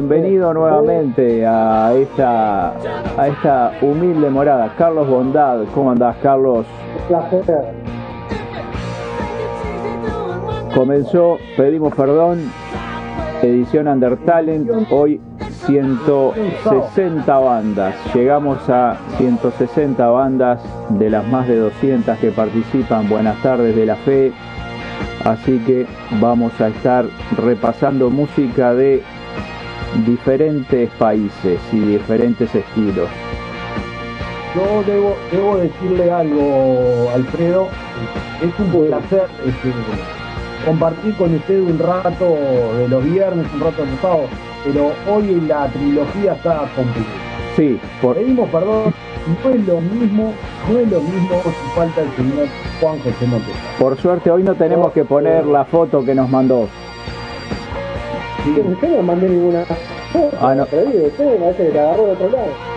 Bienvenido nuevamente a esta, a esta humilde morada. Carlos Bondad, ¿cómo andás, Carlos? Un placer. Comenzó, pedimos perdón, edición Under Talent, hoy 160 bandas. Llegamos a 160 bandas de las más de 200 que participan. Buenas tardes de la fe. Así que vamos a estar repasando música de diferentes países y diferentes estilos. Yo debo, debo decirle algo, Alfredo. Es un placer este, compartir con usted un rato de los viernes, un rato de los sábados, pero hoy la trilogía está completa. Sí, por, Pedimos perdón, no es lo mismo, no es lo mismo si falta el señor Juan José Montesa. por suerte hoy no tenemos que poner la foto que nos mandó. Usted no mandé ninguna foto, Ah, no.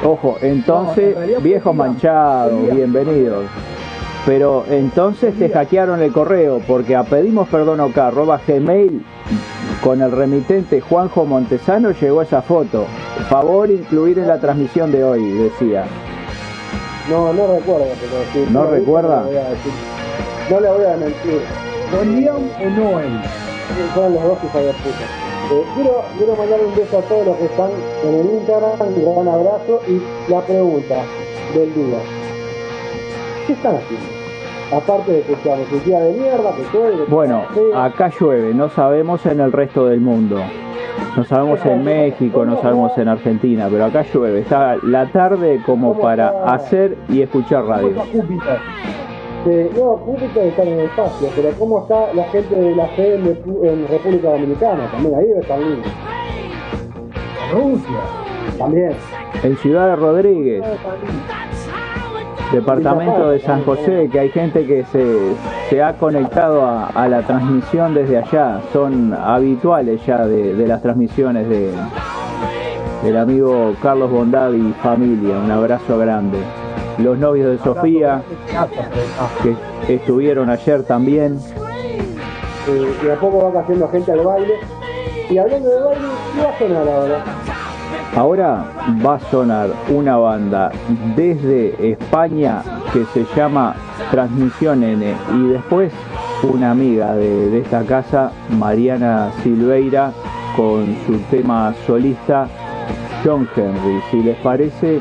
Ojo, entonces, No, en realidad viejos manchados, bienvenidos. Pero entonces te hackearon el correo, porque a pedimos perdón arroba gmail, con el remitente Juanjo Montesano llegó esa foto. Favor incluir en la transmisión de hoy, decía. No, no recuerdo, pero si ¿No recuerda? No le voy a decir. No le voy a mentir. ¿Don Leon o Noel? Son los dos hijos de puta. Eh, quiero, quiero mandar un beso a todos los que están en el Instagram, un gran abrazo y la pregunta del día. ¿Qué están haciendo? Aparte de que sea positiva de mierda, que llueve, Bueno, acá llueve, no sabemos en el resto del mundo. No sabemos en México, no sabemos en Argentina, pero acá llueve. Está la tarde como para hacer y escuchar ¿Cómo radio. Está Júpiter? Eh, no, Júpiter está en el espacio, pero ¿cómo está la gente de la fe en, República Dominicana? También ahí debe estar lindo. Rusia. También. En Ciudad de Rodríguez, departamento de San José, que hay gente que se, se ha conectado a, a la transmisión desde allá. Son habituales ya de, de las transmisiones de, del amigo Carlos Bondad y familia. Un abrazo grande. Los novios de Sofía, que estuvieron ayer también. Eh, y a poco va cayendo gente al baile. Y hablando de baile, ¿qué va a sonar ahora? Ahora va a sonar una banda desde España que se llama Transmisión N y después una amiga de, de esta casa, Mariana Silveira, con su tema solista John Henry. Si les parece,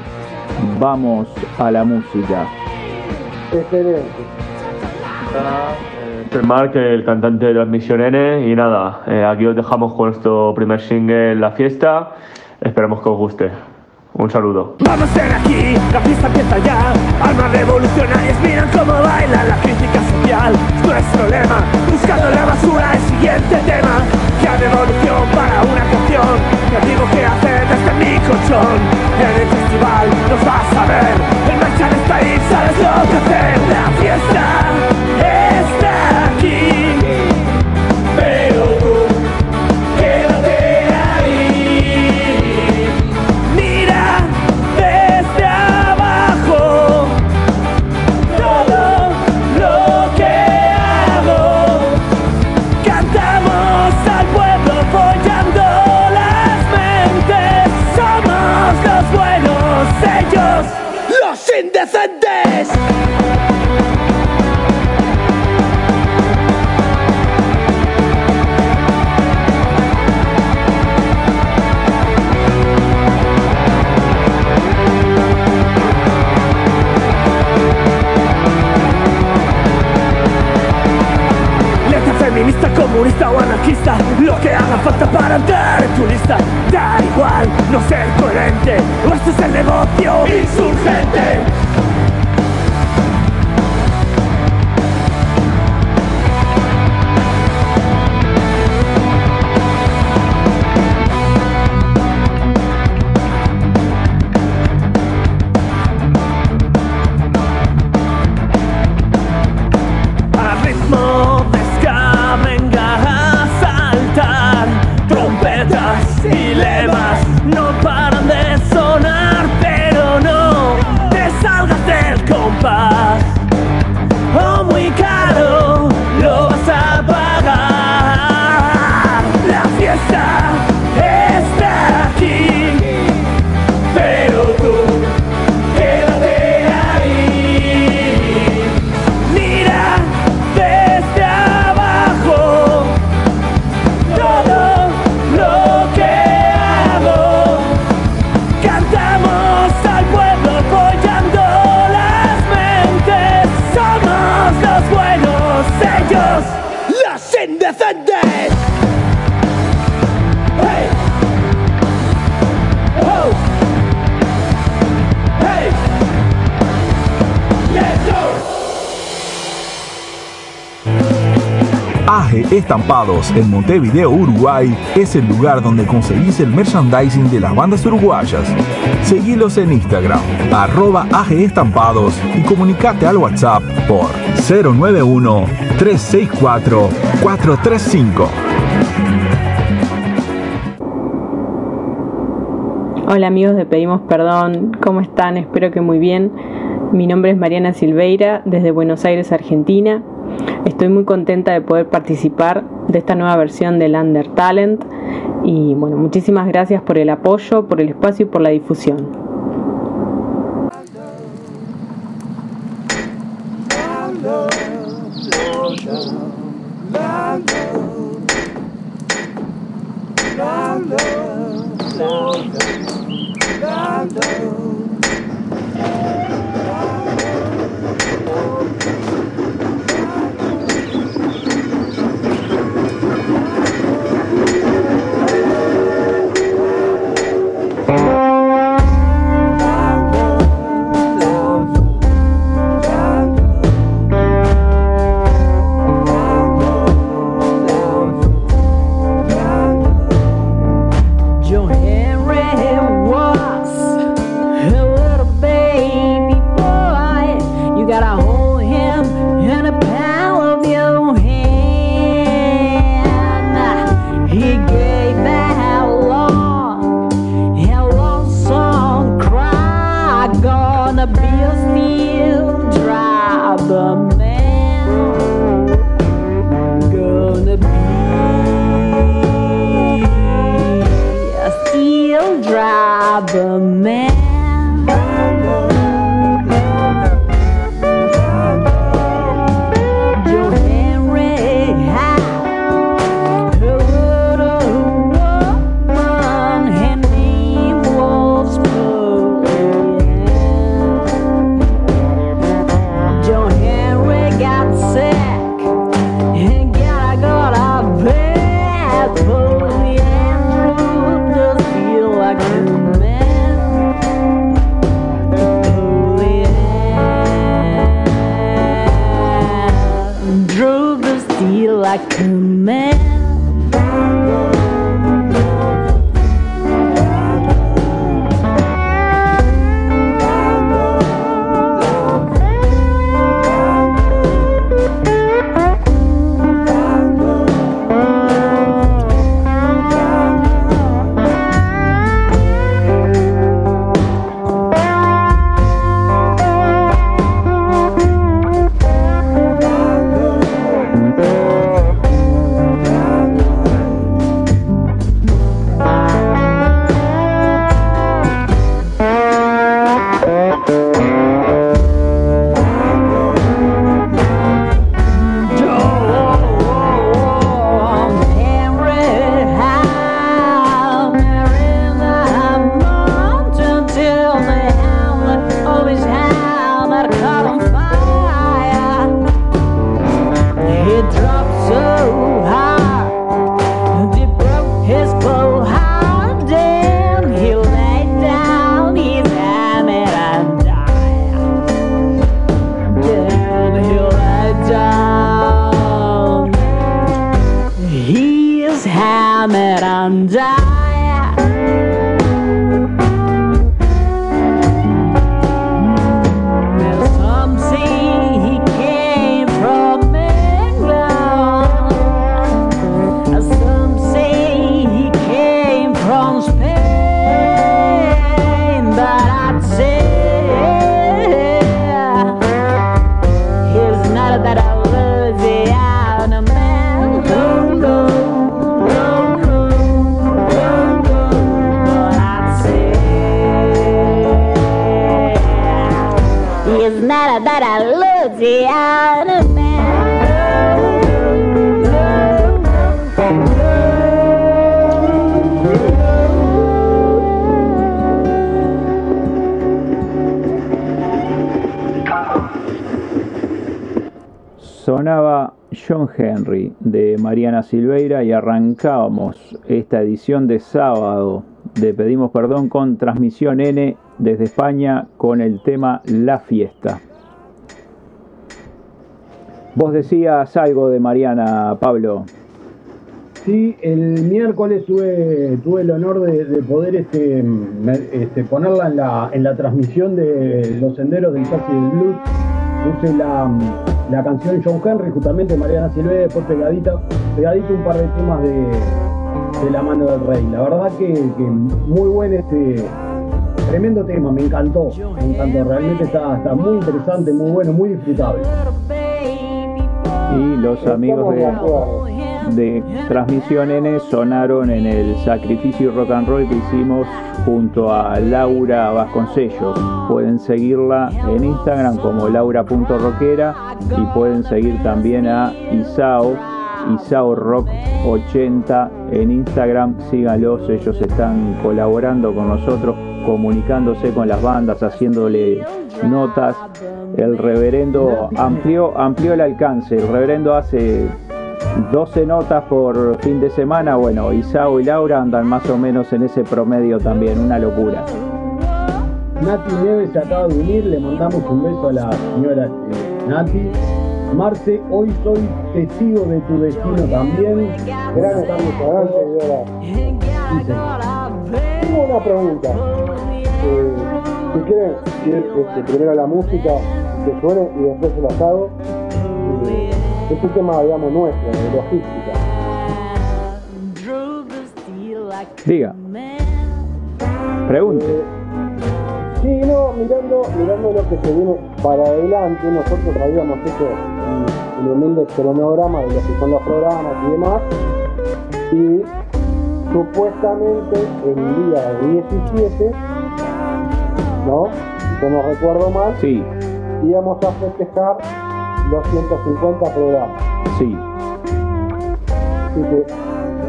vamos a la música. Excelente. Soy Mark, el cantante de las Misión N y nada, eh, aquí os dejamos con nuestro primer single La Fiesta, esperamos que os guste. Un saludo. Vamos a ser aquí, la fiesta empieza ya Almas revolucionarias miran cómo baila la crítica social Es nuestro lema, buscando la basura el siguiente tema Que evolución para una canción Que digo qué hacer colchón. En el festival nos vas a ver. En marcha en esta país sabes lo que hacer. La fiesta comunista o anarquista Lo que haga falta para entrar en tu lista. Da igual no ser coherente O este es el negocio insurgente Estampados en Montevideo, Uruguay es el lugar donde conseguís el merchandising de las bandas uruguayas. Seguilos en Instagram, arroba AG Estampados y comunicate al WhatsApp por 091-364-435. Hola amigos de Pedimos Perdón, ¿cómo están? Espero que muy bien. Mi nombre es Mariana Silveira, desde Buenos Aires, Argentina. Estoy muy contenta de poder participar de esta nueva versión del Under Talent y bueno, muchísimas gracias por el apoyo, por el espacio y por la difusión. Mariana Silveira y arrancábamos esta edición de sábado de Pedimos Perdón con transmisión N desde España con el tema La Fiesta. Vos decías algo de Mariana, Pablo. Sí, el miércoles tuve, tuve el honor de, de poder este, este, ponerla en la, en la transmisión de Los Senderos del Taxi del Blues. Puse la, la canción John Henry, justamente Mariana Silveira, después pegadita, pegadito un par de temas de, de La Mano del Rey. La verdad que, que muy buen este tremendo tema, me encantó, me encantó, realmente está, está muy interesante, muy bueno, muy disfrutable. Y los amigos de, de Transmisión N sonaron en el Sacrificio Rock and Roll que hicimos junto a Laura Vasconcellos. Pueden seguirla en Instagram como laura.roquera y pueden seguir también a Isao, Isao Rock 80 en Instagram. Síganlos, ellos están colaborando con nosotros, comunicándose con las bandas, haciéndole notas. El reverendo amplió, amplió el alcance. El reverendo hace 12 notas por fin de semana. Bueno, Isao y Laura andan más o menos en ese promedio también, una locura. Nati Neves se acaba de unir, le mandamos un beso a la señora eh, Nati. Marce, hoy soy testigo de tu destino también. Gran adelante. Tengo una pregunta. Eh, si quieren, si es, este, primero la música que suene y después el asado. eh, es un tema, digamos, nuestro, de logística. Diga. Pregunte. Sí, no, mirando, mirando lo que se viene para adelante, nosotros habíamos hecho un humilde cronograma de lo que son los programas y demás, y supuestamente el día 17, ¿no? Si no recuerdo mal, Sí, íbamos a festejar los 150 programas. sí. Así que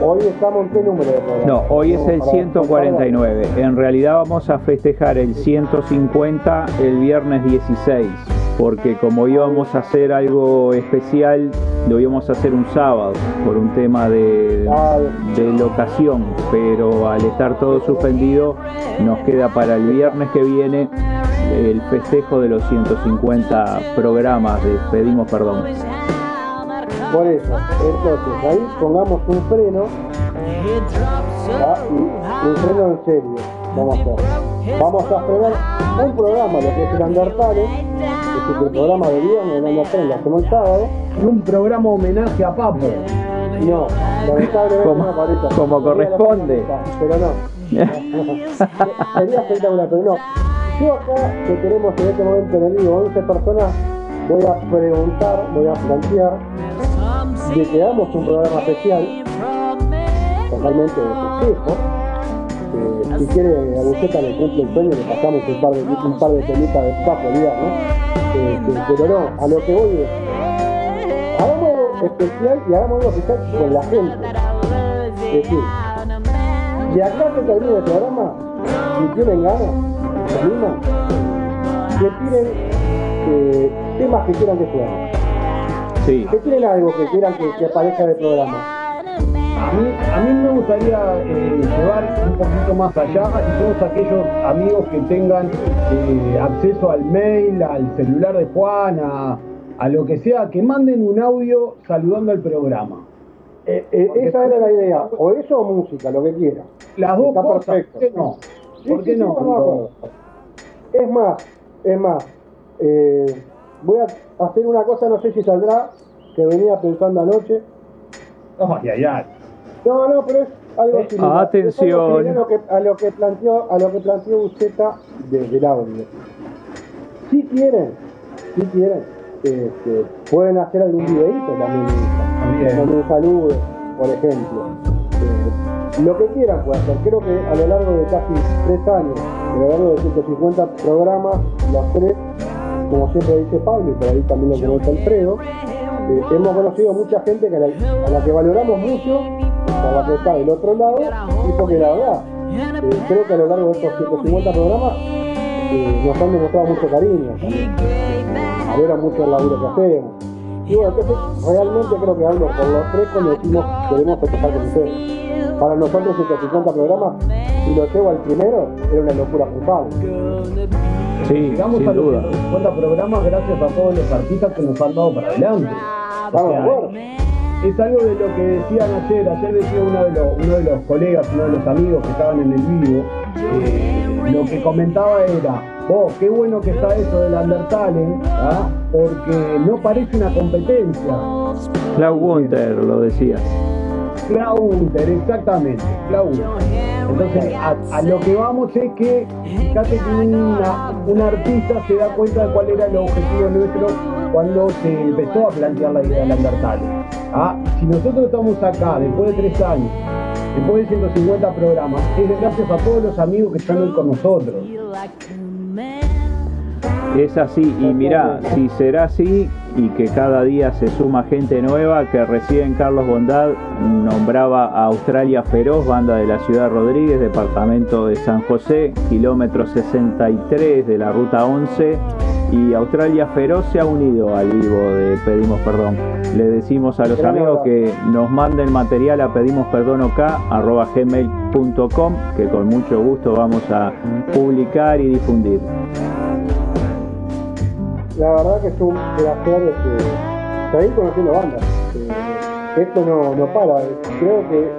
hoy estamos en qué número de programas. No, hoy es el Para- 149. En realidad vamos a festejar el 150 el viernes 16. Porque como íbamos a hacer algo especial, lo íbamos a hacer un sábado por un tema de, de locación. Pero al estar todo suspendido, nos queda para el viernes que viene el festejo de los 150 programas de Pedimos Perdón. Por eso, entonces ahí pongamos un freno ¿ah? y un freno en serio. Vamos a hacer. Vamos a frenar un programa, lo que es el Undertale, que es el programa de viernes, el Undertale lo hacemos el sábado. Y un programa homenaje a Papo. No, lamentablemente Como- no aparece. como Sería la corresponde. Pero no. Sería espectacular, pero no. Yo acá, que tenemos en este momento en el vivo 11 personas, voy a preguntar, voy a plantear de que hagamos un programa especial, totalmente de festejo. Eh, si quiere, a Buceta le cumple el sueño, le pasamos un par de, un par de temitas de papo, ¿no? Eh, pero no, a lo que voy es, hagamos especial y hagamos algo especial con la gente. Es decir, de acá que termine el programa, si tienen ganas, que tiren eh, temas que quieran que suenen. Sí. Que tienen algo que quieran que, que aparezca en el programa. A mí, a mí me gustaría eh, llevar un poquito más allá y todos aquellos amigos que tengan eh, acceso al mail, al celular de Juan, a, a lo que sea, que manden un audio saludando al programa. Eh, eh, esa era la idea, o eso o música, lo que quiera. Las dos Está cosas, perfecto. ¿por qué no? ¿Por qué no? Es más, es más, eh, voy a hacer una cosa, no sé si saldrá, que venía pensando anoche. Ay, ay, ay. No, no, pero es algo similar. Atención. Es algo similar A lo que, a lo que planteó, a lo que planteó Buceta de, del audio. Si quieren, si quieren, este, pueden hacer algún videíto también, También. con un saludo, por ejemplo. Eh, lo que quieran pueden hacer. Creo que a lo largo de casi tres años, a lo largo de 150 programas, los tres, como siempre dice Pablo, y por ahí también lo conoce Alfredo, eh, hemos conocido mucha gente que a, la, a que valoramos mucho, por la que está del otro lado, y porque la verdad, eh, creo que a lo largo de estos 150 programas eh, nos han demostrado mucho cariño, valoran mucho el laburo que hacemos. Y bueno, entonces realmente creo que hablo por los tres cuando decimos queremos festejar con ustedes. Para nosotros 150 programas, si lo llevo al primero, era una locura brutal. Sí, Llegamos sin a los duda. 150 programas gracias a todos los artistas que nos han dado para adelante. O Estamos de sea, es algo de lo que decían ayer. Ayer decía uno de los, uno de los colegas, uno de los amigos que estaban en el vivo. eh, lo que comentaba era, oh, qué bueno que está eso del Undertale, ¿ah? porque no parece una competencia. Clau Gunter lo decía. Claunter, exactamente, Claunter. Entonces, a, a lo que vamos es que, fíjate que una, un artista se da cuenta de cuál era el objetivo nuestro cuando se empezó a plantear la idea del Undertale. Ah, si nosotros estamos acá después de tres años, después de 150 programas, es gracias a todos los amigos que están hoy con nosotros. Es así, y mirá, si será así y que cada día se suma gente nueva, que recién Carlos Bondad nombraba a Australia Feroz, banda de la ciudad Rodríguez, departamento de San José, kilómetro 63 de la ruta 11, y Australia Feroz se ha unido al vivo de Pedimos Perdón. Le decimos a los amigos que nos manden material a pedimosperdonok@gmail.com, que con mucho gusto vamos a publicar y difundir. La verdad que es un placer este, seguir conociendo bandas. Eh, esto no, no para. Creo que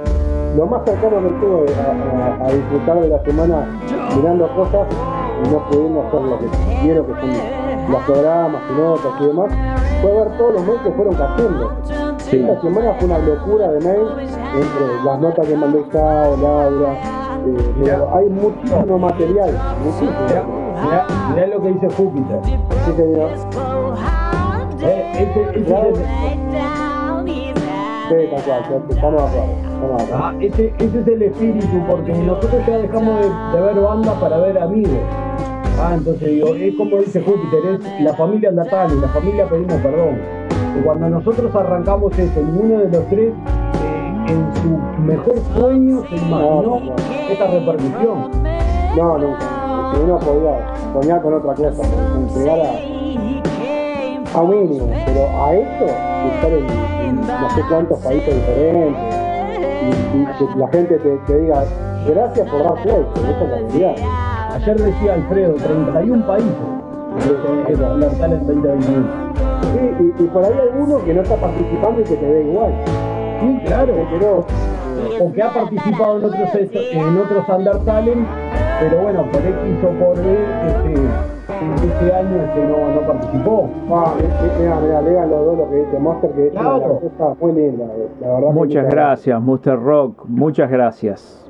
lo más cercano que estuve a, a- a disfrutar de la semana mirando cosas y no pudiendo hacer lo que quiero, que son los programas y notas y demás, fue ver todos los mails que fueron cayendo. Sí. Esta semana fue una locura de mails entre las notas que mandó Gustavo, Laura. eh, hay muchísimo material, muchísimo. Mirá, lo que dice Júpiter. Eh, ese- ese es el- Sí, tal cual, estamos de acuerdo. Estamos de acuerdo. Ah, ese, ese es el espíritu, porque nosotros ya dejamos de, de ver bandas para ver amigos. Ah, entonces digo, es como dice Júpiter, es la familia Natali, la familia pedimos perdón. Y cuando nosotros arrancamos eso, ninguno de los tres eh, en su mejor sueño se imaginó No, no. esta repercusión. No, nunca. Porque uno podía soñar con otra cosa, con llegar a, a un mínimo, pero a esto, de estar en, en no sé cuántos países diferentes, y, y que la gente te, te diga, gracias por dar play, que es la realidad. Ayer decía Alfredo, 31 países. que alertar en 2021. Sí, y, y por ahí alguno que no está participando y que te dé igual. Sí, claro. Que no, o que ha participado en otros en otros Undertale, pero bueno, por X o por B, este, este año este no, no participó. ah, mira, mira, lean los dos lo que dice Monster, que es una Claro. cosa muy linda, eh, la verdad. Muchas gracias, Muster Rock. Muchas gracias.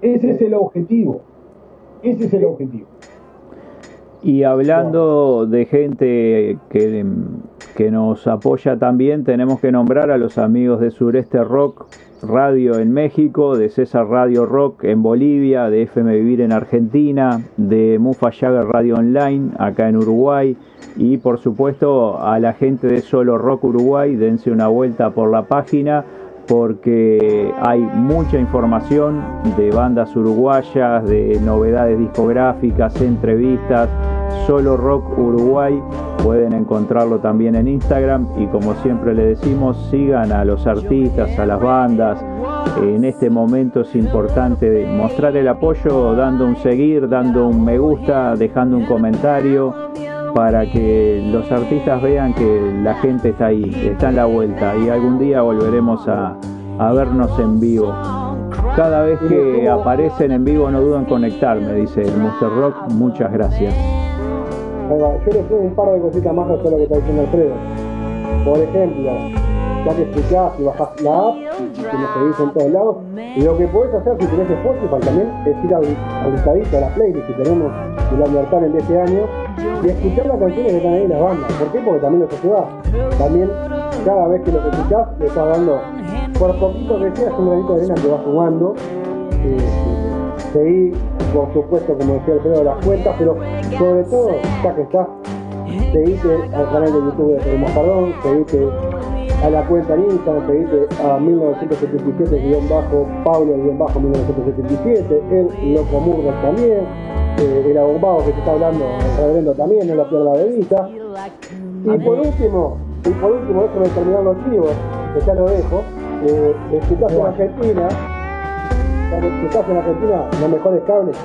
Ese es el objetivo. Ese es el objetivo. Y hablando de gente que, que nos apoya también, tenemos que nombrar a los amigos de Sureste Rock Radio en México, de César Radio Rock en Bolivia, de FM Vivir en Argentina, de Mufa Jagger Radio Online acá en Uruguay y por supuesto a la gente de Solo Rock Uruguay, dense una vuelta por la página porque hay mucha información de bandas uruguayas, de novedades discográficas, entrevistas, Solo Rock Uruguay, pueden encontrarlo también en Instagram y como siempre le decimos, sigan a los artistas, a las bandas. En este momento es importante mostrar el apoyo dando un seguir, dando un me gusta, dejando un comentario para que los artistas vean que la gente está ahí, está en la vuelta y algún día volveremos a, vernos en vivo. Cada vez que aparecen en vivo no dudan en conectarme, dice el Rock, muchas gracias. Yo le pongo un par de cositas más respecto a lo que está diciendo Alfredo. Por ejemplo, ya que explicás y bajás la app, que nos seguís en todos lados, lo que podés hacer si tenés Spotify también es ir al, listadito, a la playlist que tenemos de la libertad de este año, y escuchar las canciones que están ahí en las bandas. ¿Por qué? Porque también los ayudás. También, cada vez que los escuchás, le estás dando, por poquito que sea, es un granito de arena que va sumando. Eh, seguí, por supuesto, como decía Alfredo, las cuentas, pero sobre todo, ya que estás, seguite al canal de YouTube de Pedimos Perdón, seguite a la cuenta en Instagram, seguite a 1977-Pablo-1977, el Loco Murder también, eh, el abombado que te está hablando, el reverendo también, no lo pierda de vista. Y por último, y por último, déjame terminar los chivos, que ya lo dejo, eh, si estás en Argentina, si estás en Argentina, los mejores cables,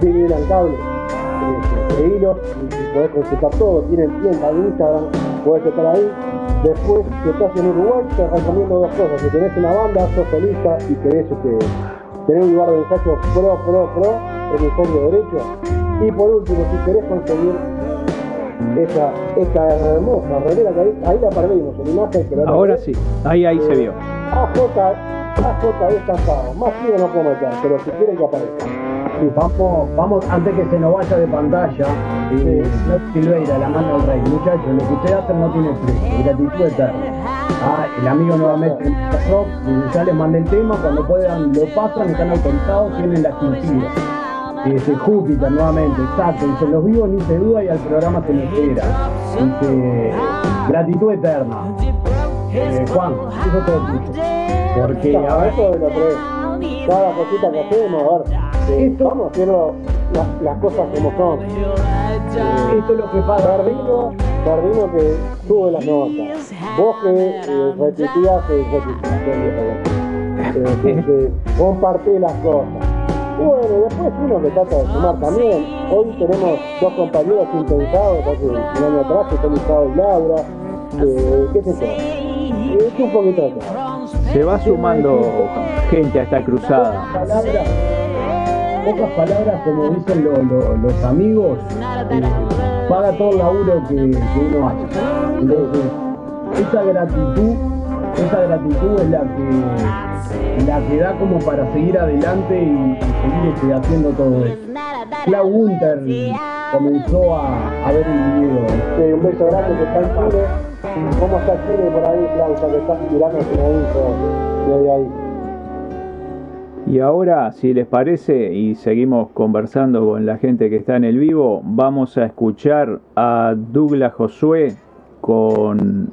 Big al cable, eh, seguilos y, podés consultar todo, tienen tienda en Instagram, podés estar ahí. Después, si estás en Uruguay, te recomiendo dos cosas. Si tenés una banda, sos solista y querés este, tener un lugar de ensayo pro, pro, pro, hemisferio derecho. Y por último, si querés conseguir esa, esta hermosa remera que ahí, ahí la perdimos, en imagen, pero Ahora sí, ahí ahí se vio. AJ, AJ estampado, más fino no puedo meter, pero si quieren que aparezca. Sí, vamos, vamos, antes que se nos vaya de pantalla, eh, no Silveira, la mano del rey, muchachos, lo que ustedes hacen no tiene precio, gratitud eterna. Ah, el amigo nuevamente y ya les mandé el tema, cuando puedan lo pasan, están autorizados, tienen la exclusiva. Dice Júpiter nuevamente, exacto, dice los vivos ni se duda y al programa se le espera. Dice gratitud eterna. Eh, Juan, eso tuyo. Porque, a ver, eso de lo que cada cosita que hacemos, a ver, eh, vamos haciendo las, las cosas como son. Eh, esto es lo que pasa. Perdino, Perdino que sube las notas. Vos que eh, retuiteás, eh, eh, que, que compartís las cosas. Y bueno, después uno que trata de sumar también. Hoy tenemos dos compañeros intensados, hace un año atrás, que son Gustavo y Laura. ¿Qué sé yo? Es un poquito de todo. Se va sumando gente a esta cruzada. palabras, pocas palabras, como dicen lo- lo- los amigos, eh, paga todo el laburo que, que uno hace. Entonces, esa gratitud, esa gratitud es la que, la que da como para seguir adelante y, y seguir este, haciendo todo esto. Clau Gunter comenzó a, a ver el video. Sí, un beso grande que está en. ¿Cómo está Chile por ahí, Claudia? Que estás tirando sin ahí, de ahí. Y ahora, si les parece, y seguimos conversando con la gente que está en el vivo, vamos a escuchar a Douglas Josué con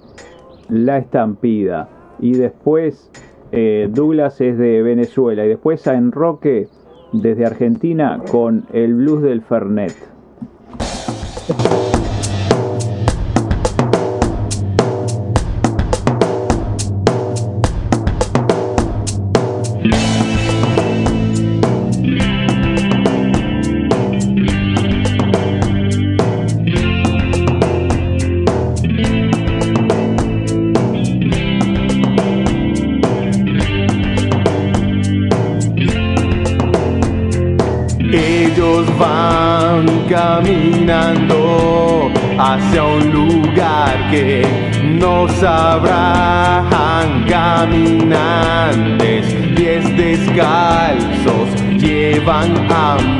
La Estampida. Y después, eh, Douglas es de Venezuela. Y después a Enroque desde Argentina con el blues del Fernet.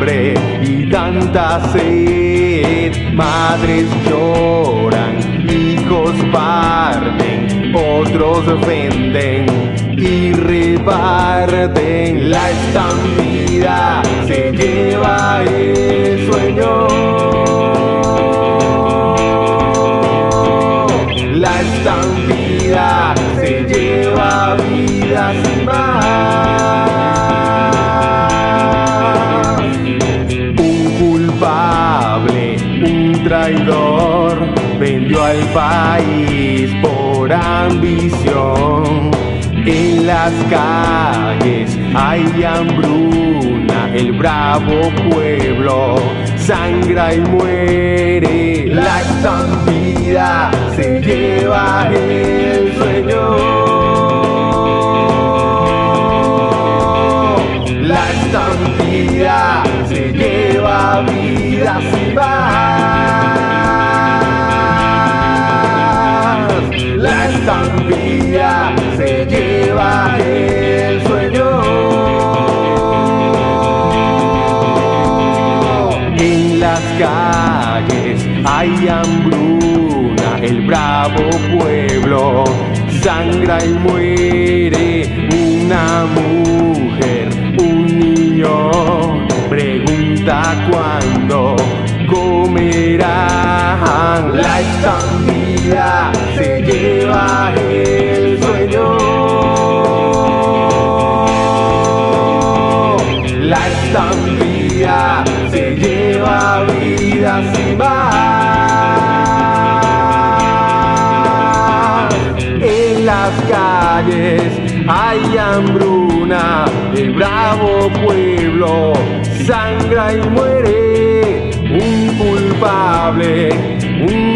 Y tanta sed, madres lloran, hijos parten, otros venden y reparten. La estampida se lleva el sueño. La estampida se lleva vidas y más al país por ambición en las calles hay hambruna, el bravo pueblo sangra y muere. La estampida se lleva el sueño. La estampida se lleva vidas y se lleva el sueño. En las calles hay hambruna, el bravo pueblo sangra y muere. Una mujer, un niño, pregunta cuándo comerán. La estampida lleva el sueño. La estampida se lleva vidas y más. En las calles hay hambruna, el bravo pueblo sangra y muere. Un culpable,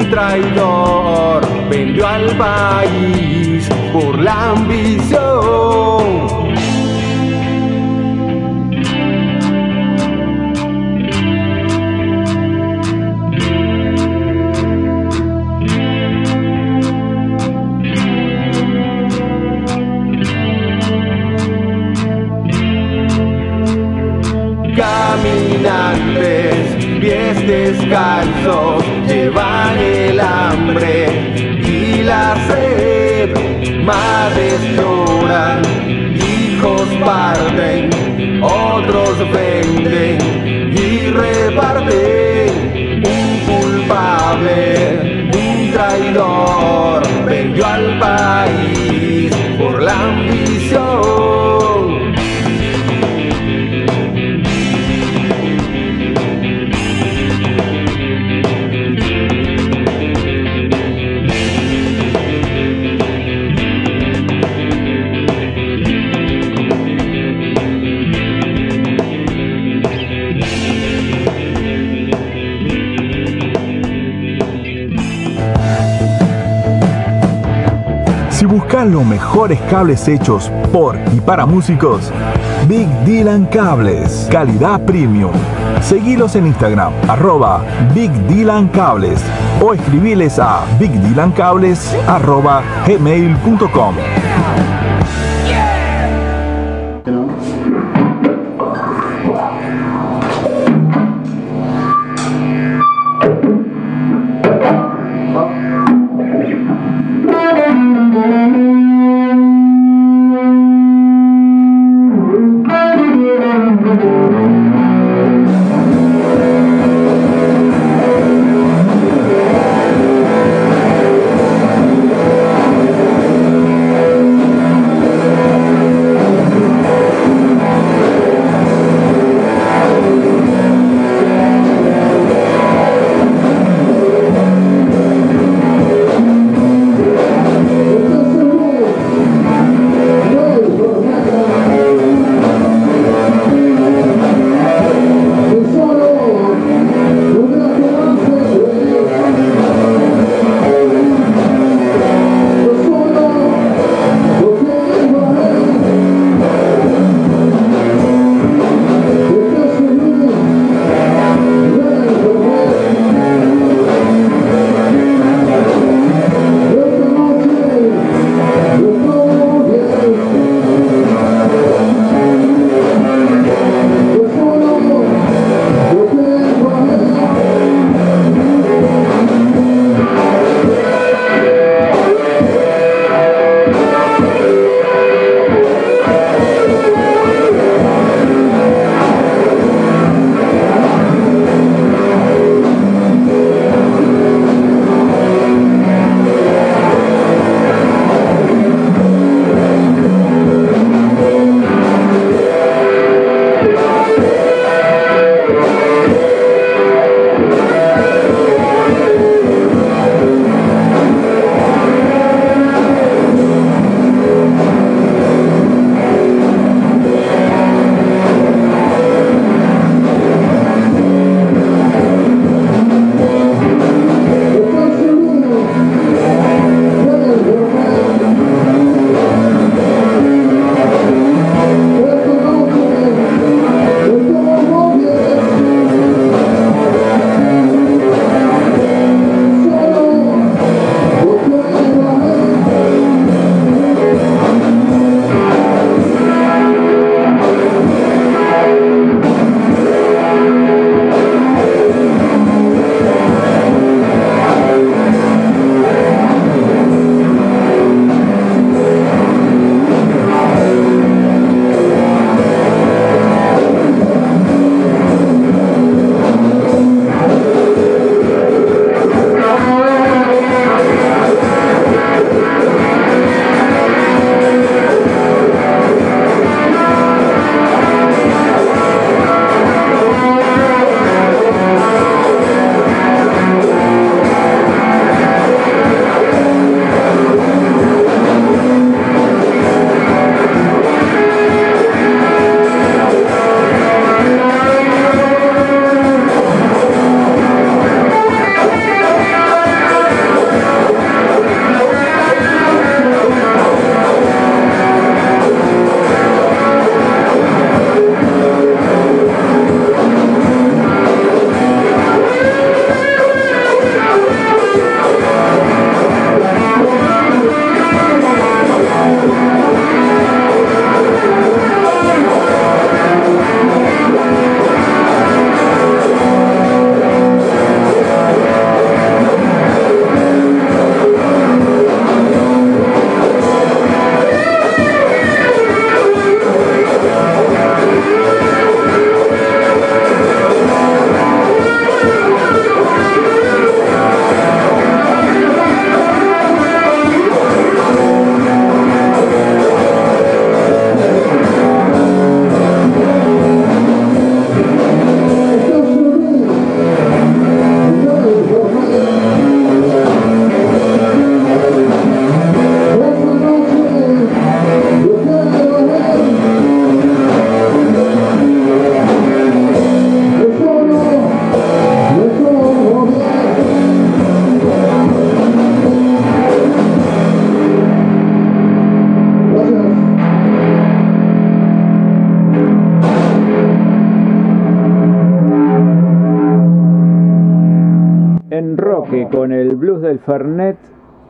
traidor, vendió al país por la ambición. Descalzos, llevan el hambre y la sed. Madres lloran, hijos parten, otros venden y reparten. Un culpable, un traidor, vendió al país por la ambición. Mejores cables hechos por y para músicos, Big Dylan Cables, calidad premium. Seguilos en Instagram, arroba Big Dylan Cables o escribiles a bigdylancables arroba gmail.com.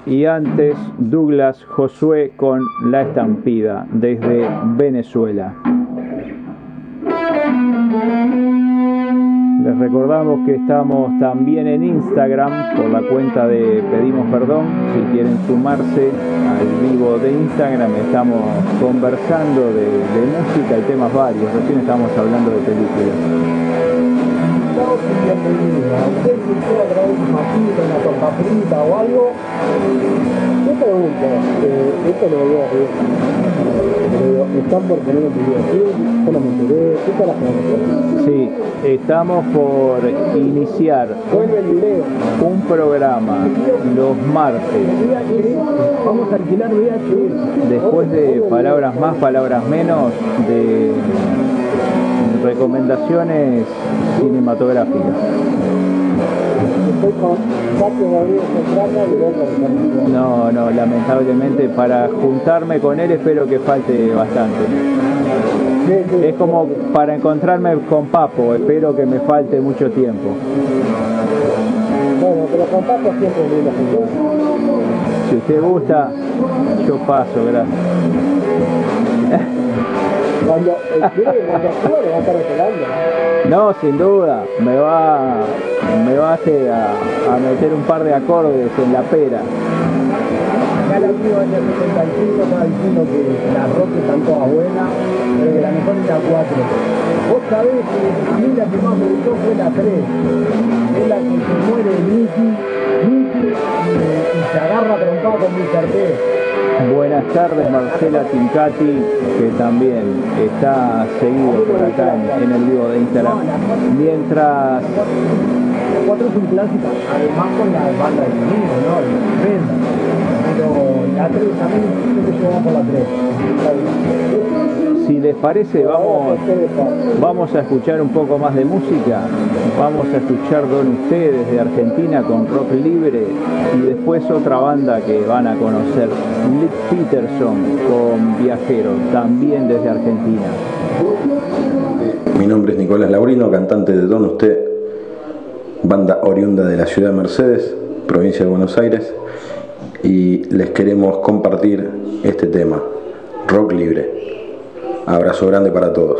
y antes Douglas Josué con La Estampida desde Venezuela. Les recordamos que estamos también en Instagram por la cuenta de Pedimos Perdón. Si quieren sumarse al vivo de Instagram, estamos conversando de, música y temas varios. Recién estamos hablando de películas. ¿Usted quisiera traer una masita, una torta frita o algo? Yo pregunto, eh, esto lo voy a decir. Pero están por poner un video, ¿sí? Yo no me enteré, ¿qué la Sí, estamos por iniciar un programa los martes. Vamos a alquilar VHS. Después de palabras más, palabras menos, de recomendaciones cinematográficas. No, no, lamentablemente para juntarme con él espero que falte bastante. Es como para encontrarme con Papo, espero que me falte mucho tiempo. Bueno, pero con Paco siempre es. Si usted gusta, yo paso, gracias. Va a estar esperando. No, sin duda, me va, me va a, hacer a, a meter un par de acordes en la pera. Acá la última en el 75 estaba diciendo que la rock están todas buenas, pero que la mejor es la 4. Vos sabés que a mí la que más me gustó fue la 3. Es la que se muere Nicky, Nicky y, y se agarra trompado con Mr. T. Buenas tardes, Marcela Tincati, que también está seguido por acá en, en el vivo de Instagram. Mientras La 4 es un clásico, además con la banda de sonido, ¿no? Pero la 3 también que llevamos por la 3. Si les parece, vamos, vamos a escuchar un poco más de música. Vamos a escuchar Don Ustedes de Argentina con rock libre y después otra banda que van a conocer, Lick Peterson con Viajero, también desde Argentina. Mi nombre es Nicolás Laurino, cantante de Don Usted, banda oriunda de la ciudad de Mercedes, provincia de Buenos Aires, y les queremos compartir este tema, rock libre. Abrazo grande para todos.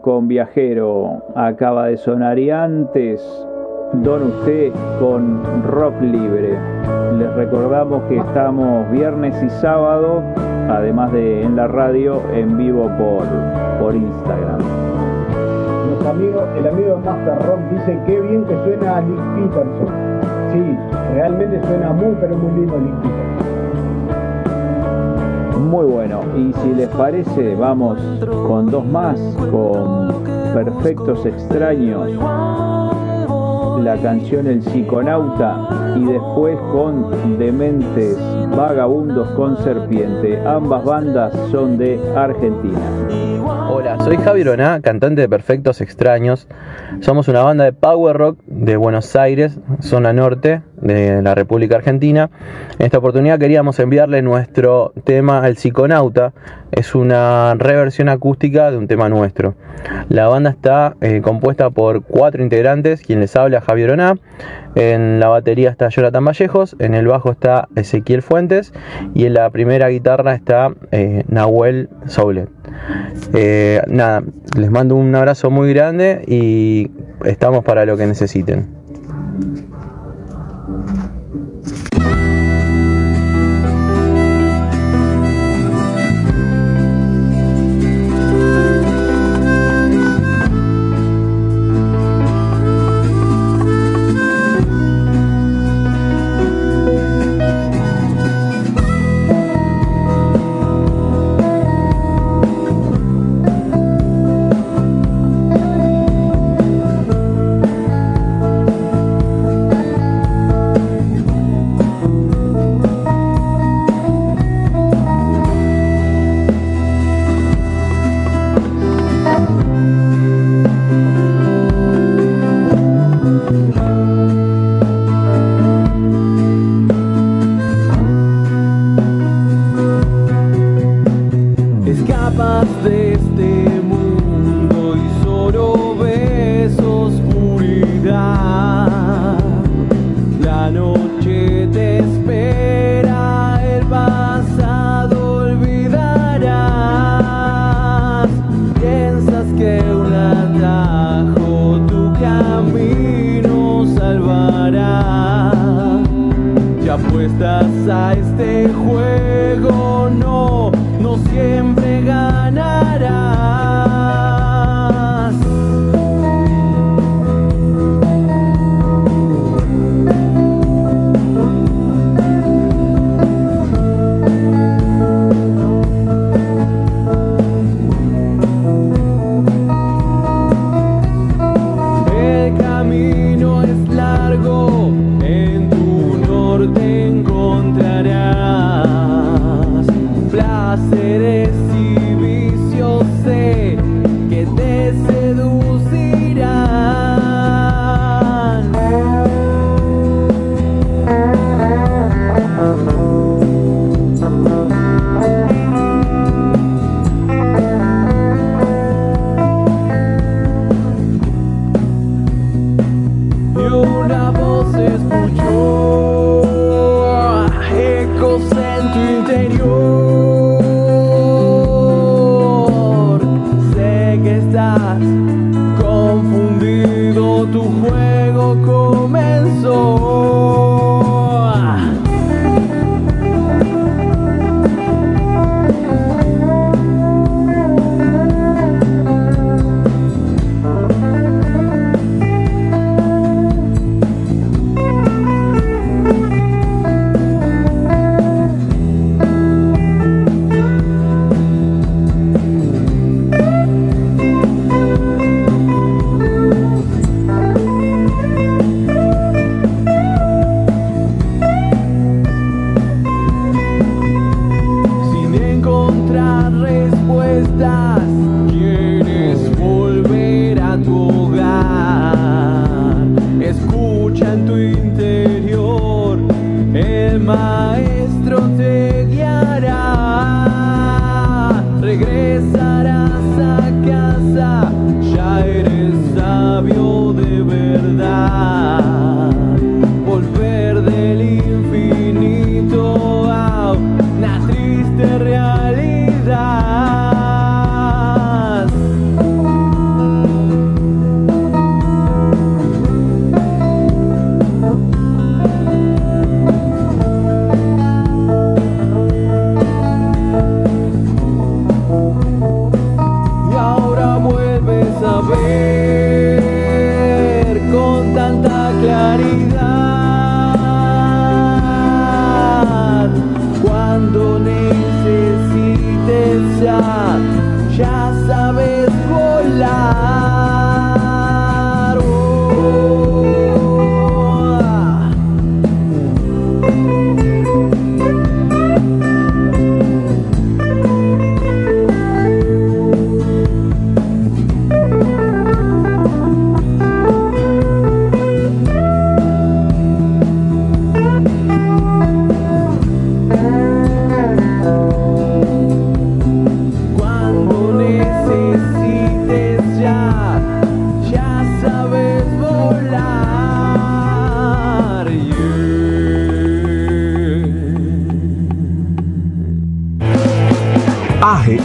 Con Viajero acaba de sonar y antes Don Usted con Rock Libre. Les recordamos que estamos viernes y sábado, además de en la radio, en vivo por, por Instagram. Nuestro amigo, el amigo Master Rock dice qué bien que suena Lick Peterson. Sí, realmente suena muy pero muy lindo Lick Peterson. Muy bueno, y si les parece, vamos con dos más, con Perfectos Extraños, la canción El Psiconauta y después con Dementes Vagabundos con Serpiente. Ambas bandas son de Argentina. Hola, soy Javi Roná, cantante de Perfectos Extraños. Somos una banda de power rock de Buenos Aires, zona norte, de la República Argentina. En esta oportunidad queríamos enviarle nuestro tema El Psiconauta. Es una reversión acústica de un tema nuestro. La banda está eh, compuesta por cuatro integrantes, quien les habla Javier Oná. En la batería está Jonathan Vallejos, en el bajo está Ezequiel Fuentes y en la primera guitarra está eh, Nahuel Soulet. Eh, nada, les mando un abrazo muy grande y estamos para lo que necesiten.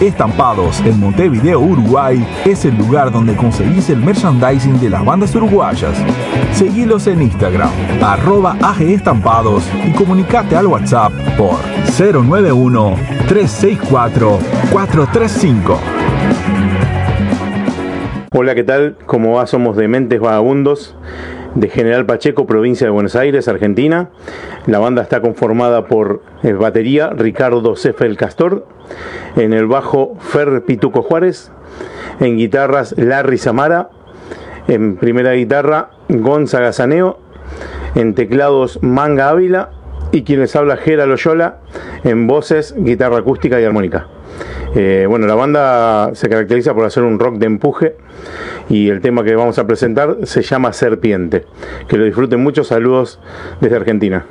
Estampados en Montevideo, Uruguay, es el lugar donde conseguís el merchandising de las bandas uruguayas. Seguilos en Instagram, arroba AG Estampados y comunicate al WhatsApp por 091-364-435. Hola, ¿qué tal? ¿Cómo va? Somos Dementes Vagabundos de General Pacheco, provincia de Buenos Aires, Argentina. La banda está conformada por eh, batería Ricardo Cefe del Castor, en el bajo Fer Pituco Juárez, en guitarras Larry Samara, en primera guitarra Gonzaga Saneo, en teclados Manga Ávila y quienes habla Gera Loyola en voces, guitarra acústica y armónica. Eh, bueno, la banda se caracteriza por hacer un rock de empuje y el tema que vamos a presentar se llama Serpiente. Que lo disfruten muchos saludos desde Argentina.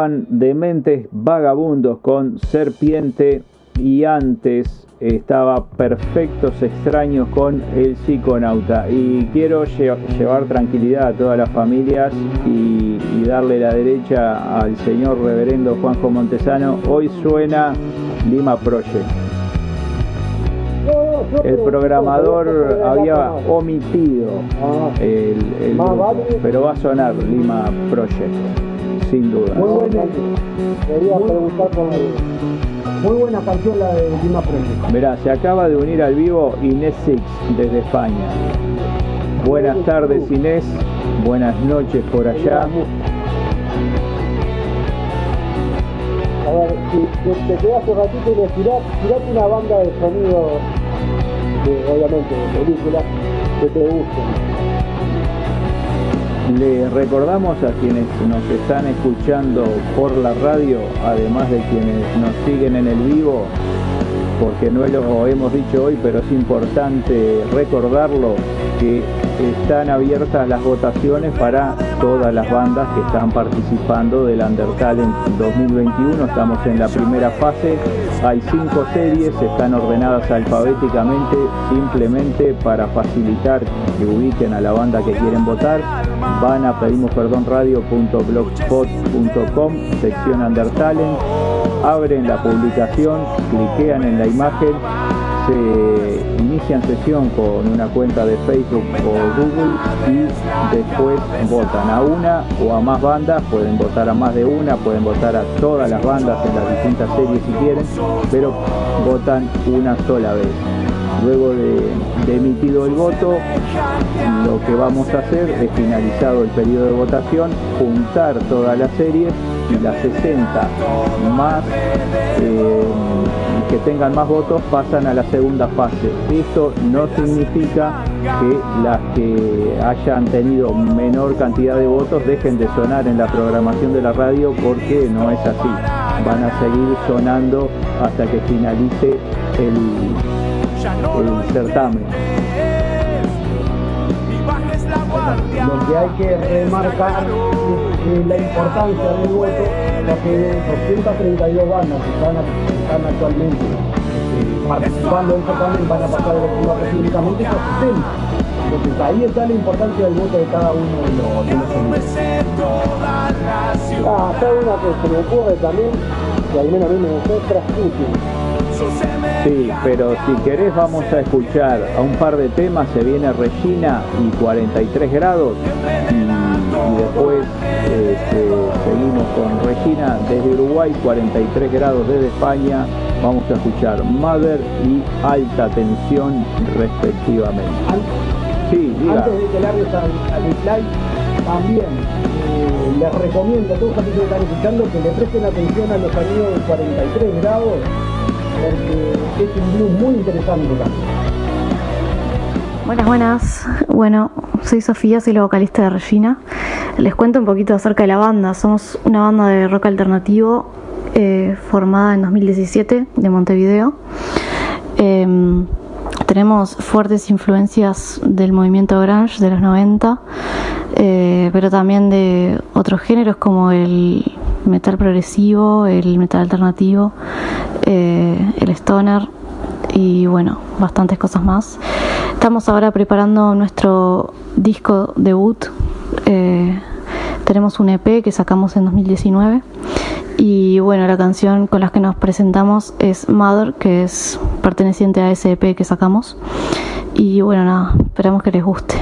Sonaban Dementes Vagabundos con Serpiente y antes estaba Perfectos Extraños con El Psiconauta. Y quiero lle- llevar tranquilidad a todas las familias y, darle la derecha al señor reverendo Juanjo Montesano. Hoy suena Lima Project. El programador había omitido el, el pero va a sonar Lima Project, sin duda. Muy buena, quería preguntar por muy buena canción la de Lima Project. Verá, se acaba de unir al vivo Inés Six desde España. Buenas tardes Inés, buenas noches por allá. A ver, si te quedas un ratito y le tirás, tirate una banda de sonido, de, obviamente, de películas que te gusten. Le recordamos a quienes nos están escuchando por la radio, además de quienes nos siguen en el vivo, porque no lo hemos dicho hoy, pero es importante recordarlo, que están abiertas las votaciones para todas las bandas que están participando del Undertalent 2021. Estamos en la primera fase, hay cinco series, están ordenadas alfabéticamente, simplemente para facilitar que ubiquen a la banda que quieren votar. Van a pedimos perdón radio.blogspot.com, sección Undertalent, abren la publicación, cliquean en la imagen, se inician sesión con una cuenta de Facebook o Google y después votan a una o a más bandas, pueden votar a más de una, pueden votar a todas las bandas en las distintas series si quieren, pero votan una sola vez. Luego de, emitido el voto, lo que vamos a hacer es finalizado el periodo de votación, juntar todas las series y las 60 más eh, que tengan más votos pasan a la segunda fase. Esto no significa que las que hayan tenido menor cantidad de votos dejen de sonar en la programación de la radio porque no es así. Van a seguir sonando hasta que finalice el, certamen. Lo que hay que remarcar es la importancia del voto, 232 bandas que están, están actualmente eh, participando del certamen van a pasar de los únicamente 60. Entonces ahí está la importancia del voto de cada uno de los, de los Ah, acá una que se me ocurre también, que al menos a mí me gustó. Sí, pero si querés vamos a escuchar a un par de temas, se viene Regina y 43 grados y, y después seguimos con Regina desde Uruguay, 43 grados desde España, vamos a escuchar Mother y Alta Tensión respectivamente. Sí, diga. Antes de que largues al, al slide, también eh, les recomiendo a todos aquellos que están escuchando que le presten atención a los sonidos de 43 grados, porque es un blues muy interesante también. Buenas, buenas. Bueno, soy Sofía, soy la vocalista de Regina. Les cuento un poquito acerca de la banda. Somos una banda de rock alternativo eh, formada en 2017 de Montevideo. Em, tenemos fuertes influencias del movimiento grunge de los 90, eh, pero también de otros géneros como el metal progresivo, el metal alternativo, eh, el stoner y bueno, bastantes cosas más. Estamos ahora preparando nuestro disco debut. Tenemos un EP que sacamos en 2019 y bueno, la canción con la que nos presentamos es Mother, que es perteneciente a ese EP que sacamos. Y bueno, nada, esperamos que les guste.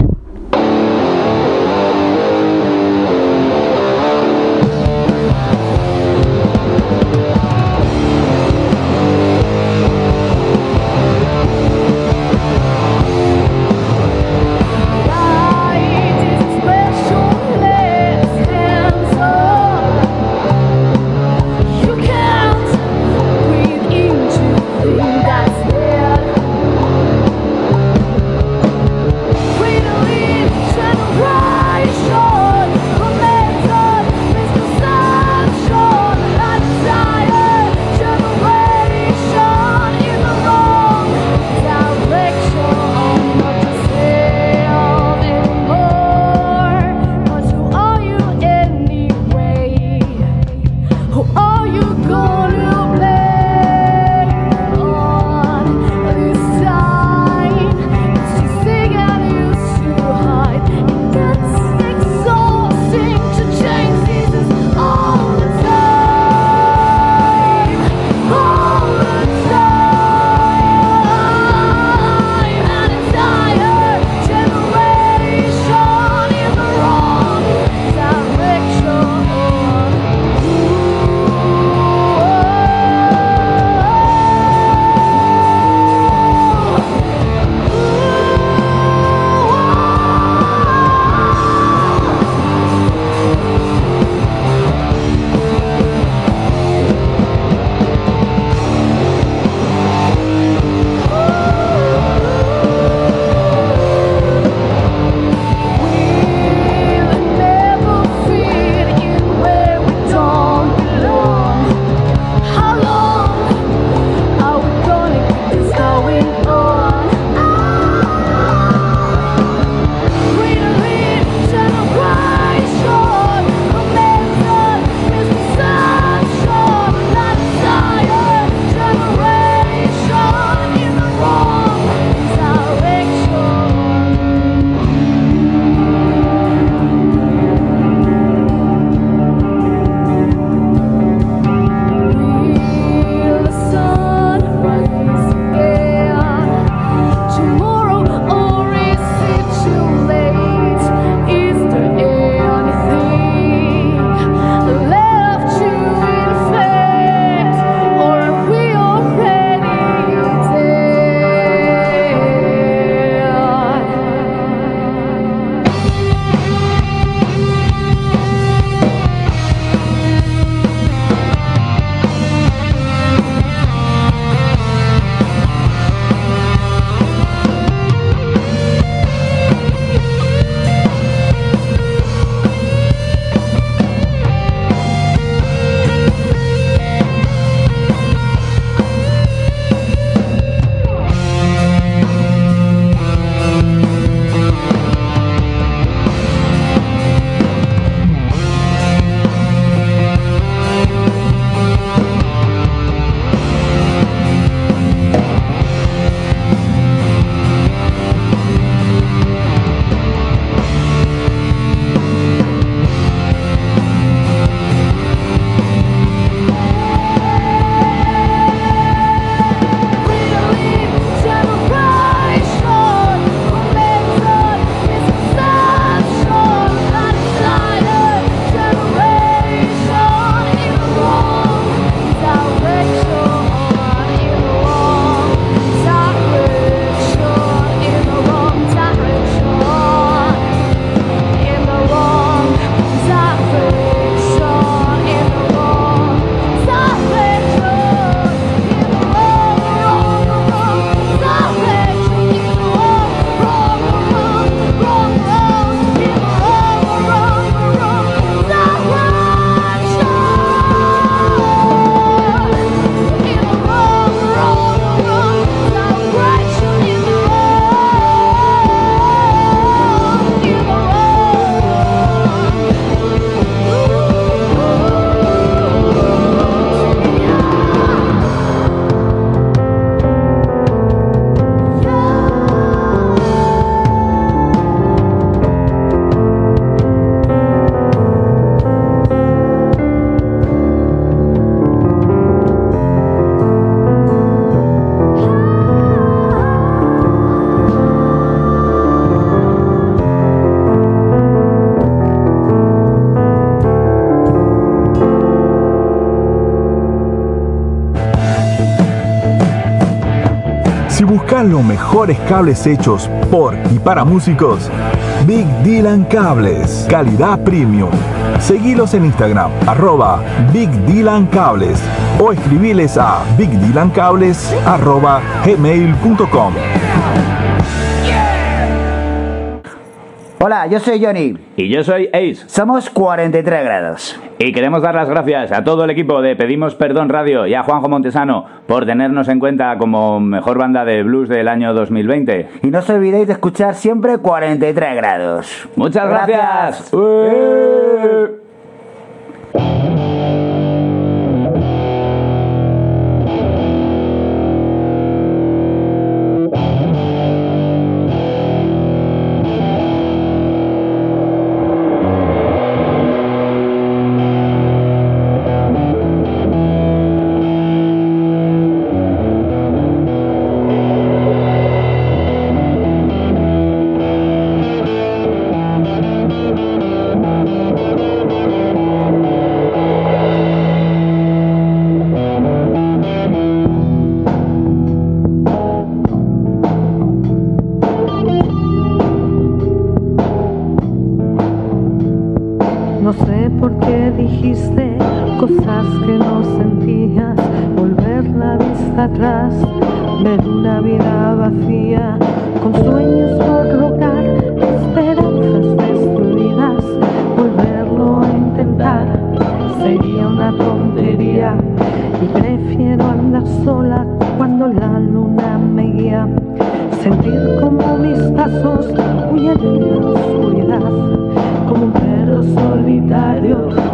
Los mejores cables hechos por y para músicos, Big Dylan Cables, calidad premium. Seguilos en Instagram, arroba Big Dylan Cables o escribiles a bigdylancables arroba gmail.com. Hola, yo soy Johnny. Y yo soy Ace. Somos 43 grados. Y queremos dar las gracias a todo el equipo de Pedimos Perdón Radio y a Juanjo Montesano por tenernos en cuenta como mejor banda de blues del año 2020. Y no os olvidéis de escuchar siempre 43 grados. Muchas gracias. No la luna me guía, sentir como mis pasos huyen en la oscuridad como un perro solitario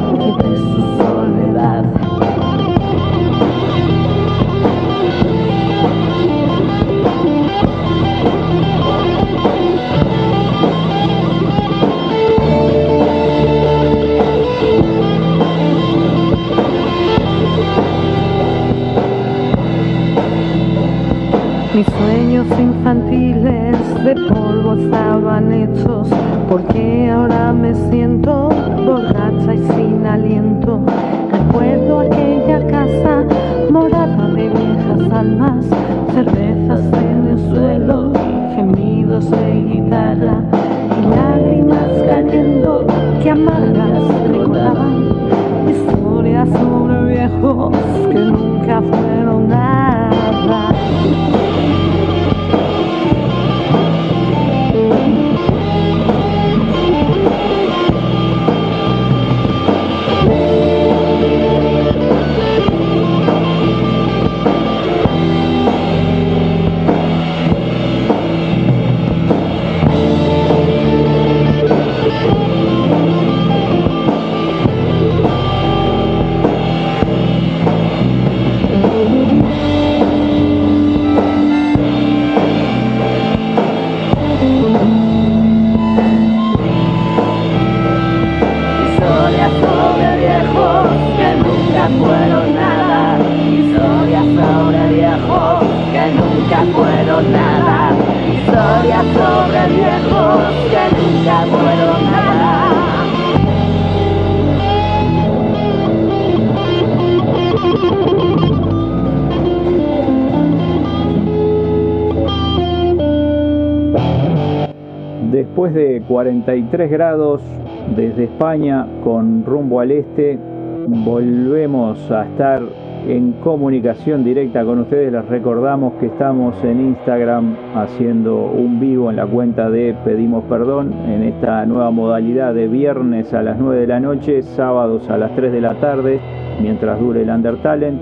desde España con rumbo al este, volvemos a estar en comunicación directa con ustedes. Les recordamos que estamos en Instagram haciendo un vivo en la cuenta de Pedimos Perdón en esta nueva modalidad de viernes a las 9 de la noche, sábados a las 3 de la tarde, mientras dure el Undertalent.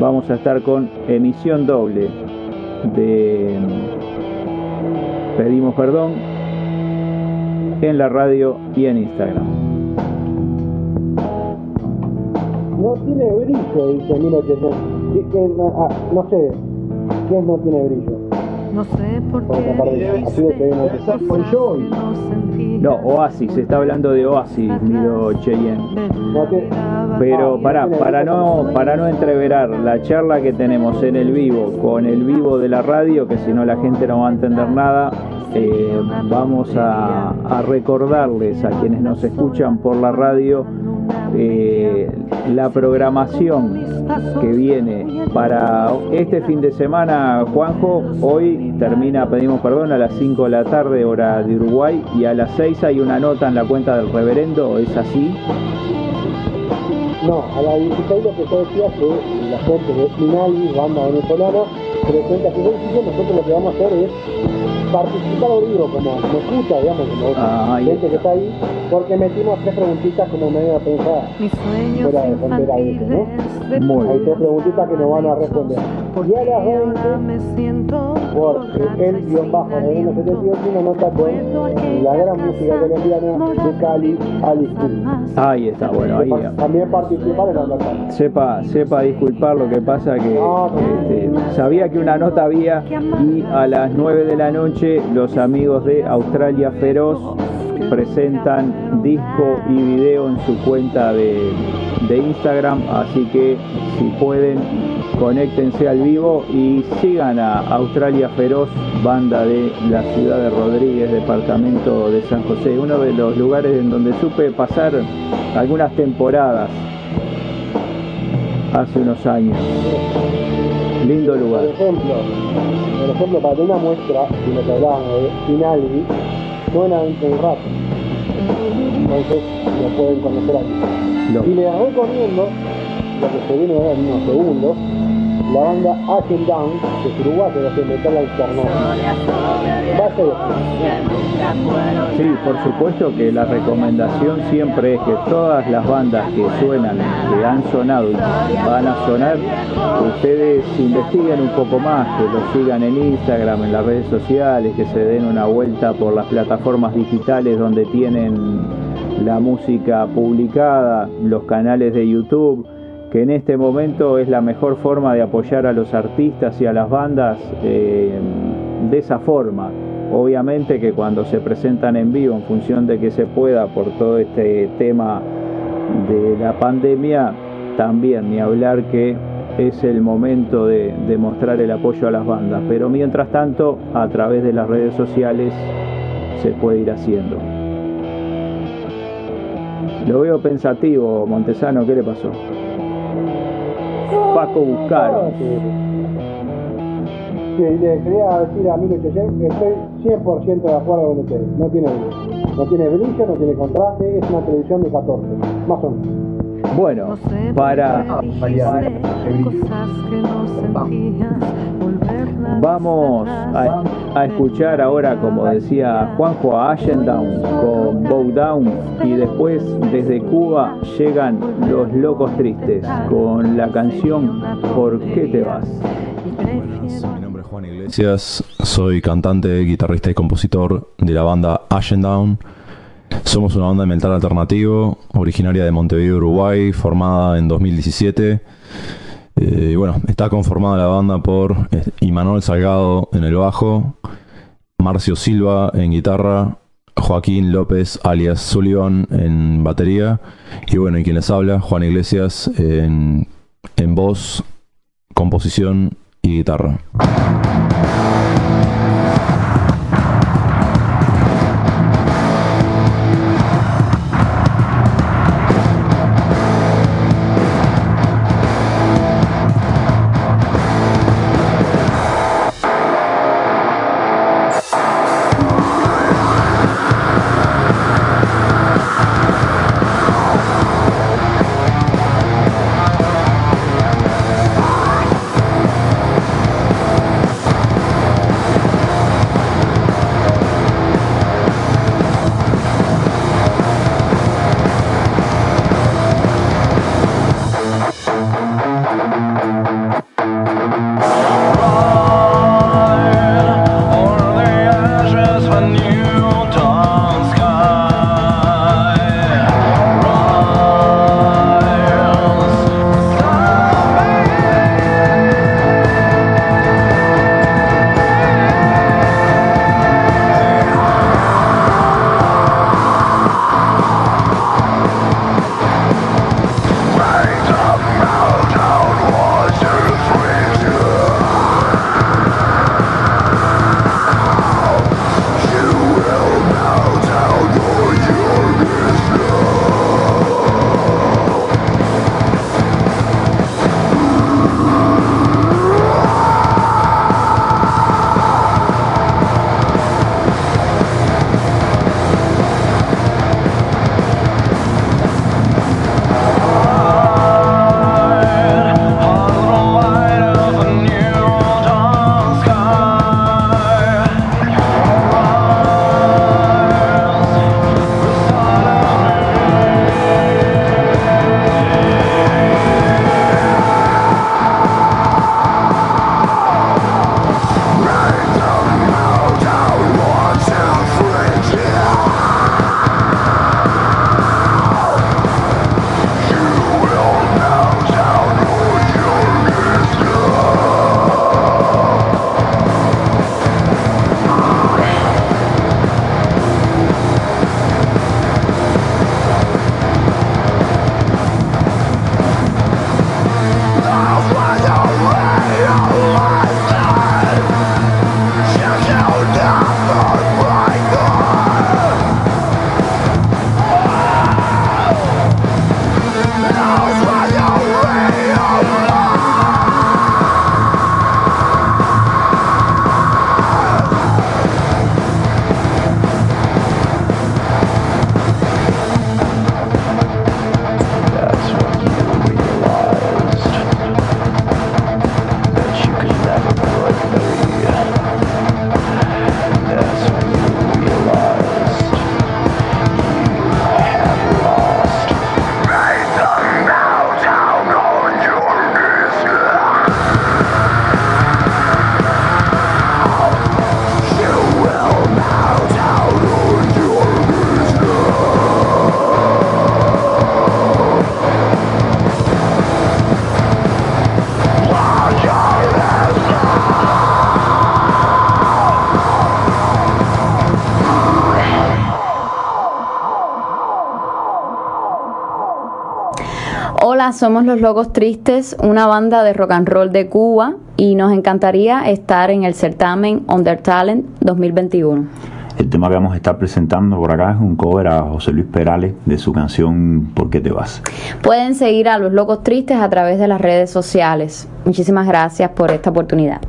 Vamos a estar con emisión doble de Pedimos Perdón en la radio y en Instagram. No tiene brillo, dice 1800. Y que no, ah, no sé, ¿quién no tiene brillo? No sé por qué no Oasis, se está hablando de Oasis, miro Cheyenne. No Pero para, para no, para no entreverar la charla que tenemos en el vivo con el vivo de la radio, que si no la gente no va a entender nada, eh, vamos a, a recordarles a quienes nos escuchan por la radio eh, la programación que viene para este fin de semana, Juanjo, hoy termina, pedimos perdón, a las 5 de la tarde, hora de Uruguay, y a las 6 hay una nota en la cuenta del reverendo, ¿es así? No, a la 16 lo que yo decía que la gente de Minali, banda venezolana, presenta su edificio, nosotros lo que vamos a hacer es participar vivo, como me escucha, digamos, como Ah, gente que está ahí, porque metimos tres preguntitas como medio fuera de frontera de eso, ¿no? Muy Hay tres preguntitas que nos van a responder. Y a las 20, por el guion bajo Reverendo 78, una nota con la gran música colombiana de Cali, Alice. Ahí está, bueno, ahí. También participar en la nota. Sepa, sepa disculpar lo que pasa que este, sabía que una nota había. Y a las 9 de la noche los amigos de Australia Feroz presentan disco y video en su cuenta de, de Instagram, así que si pueden conéctense al vivo y sigan a Australia Feroz, banda de la ciudad de Rodríguez, departamento de San José, uno de los lugares en donde supe pasar algunas temporadas hace unos años. Lindo lugar. Por ejemplo, por ejemplo, para tener una muestra de lo que hablábamos de Finaldi, suena dentro de un rato. Entonces lo pueden conocer aquí. Y les recomiendo, lo que se viene en unos segundos, la banda Up and Down, que es uruguaya, hace metal alternativo. Sí, por supuesto que la recomendación siempre es que todas las bandas que suenan, que han sonado y van a sonar, ustedes investiguen un poco más, que lo sigan en Instagram, en las redes sociales, que se den una vuelta por las plataformas digitales donde tienen la música publicada, los canales de YouTube, que en este momento es la mejor forma de apoyar a los artistas y a las bandas eh, de esa forma. Obviamente que cuando se presentan en vivo, en función de que se pueda por todo este tema de la pandemia, también ni hablar que es el momento de, de mostrar el apoyo a las bandas. Pero mientras tanto, a través de las redes sociales se puede ir haciendo. Lo veo pensativo, Montesano, ¿qué le pasó? Paco Buscaro. Sí, le quería decir a Milo que estoy 100% de acuerdo con ustedes. No tiene. No tiene brillo, no tiene contraste, es una televisión de 14, más o menos. Bueno, para vamos a, a escuchar ahora, como decía Juanjo, a Ashendown con Bow Down y después desde Cuba llegan los Locos Tristes con la canción ¿Por qué te vas? Iglesias, soy cantante, guitarrista y compositor de la banda Ashendown. Somos una banda de metal alternativo, originaria de Montevideo, Uruguay, formada en 2017. Eh, bueno, está conformada la banda por eh, Imanol Salgado en el bajo, Marcio Silva en guitarra, Joaquín López alias Sullivan en batería y bueno, y quien les habla, Juan Iglesias en, en voz, composición y guitarra. Hola, somos Los Locos Tristes, una banda de rock and roll de Cuba y nos encantaría estar en el certamen Under Talent 2021. El tema que vamos a estar presentando por acá es un cover a José Luis Perales de su canción ¿Por qué te vas? Pueden seguir a Los Locos Tristes a través de las redes sociales. Muchísimas gracias por esta oportunidad.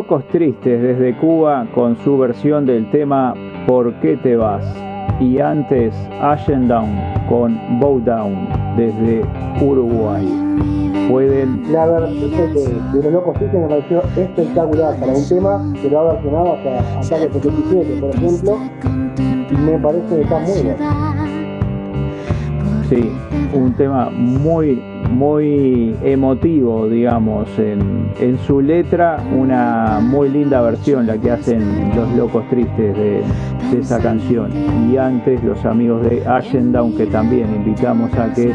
Locos Tristes desde Cuba con su versión del tema ¿Por qué te vas? Y antes Ashen Down con Bow Down desde Uruguay. Pueden La versión de, de los locos tristes me pareció espectacular para un tema que lo ha versionado hasta Ataque 77, por ejemplo. Me parece que está muy bien. Sí, un tema muy, muy emotivo, digamos, en, en su letra, una muy linda versión la que hacen los locos tristes de, de esa canción. Y antes los amigos de Ashen Down, que también invitamos a que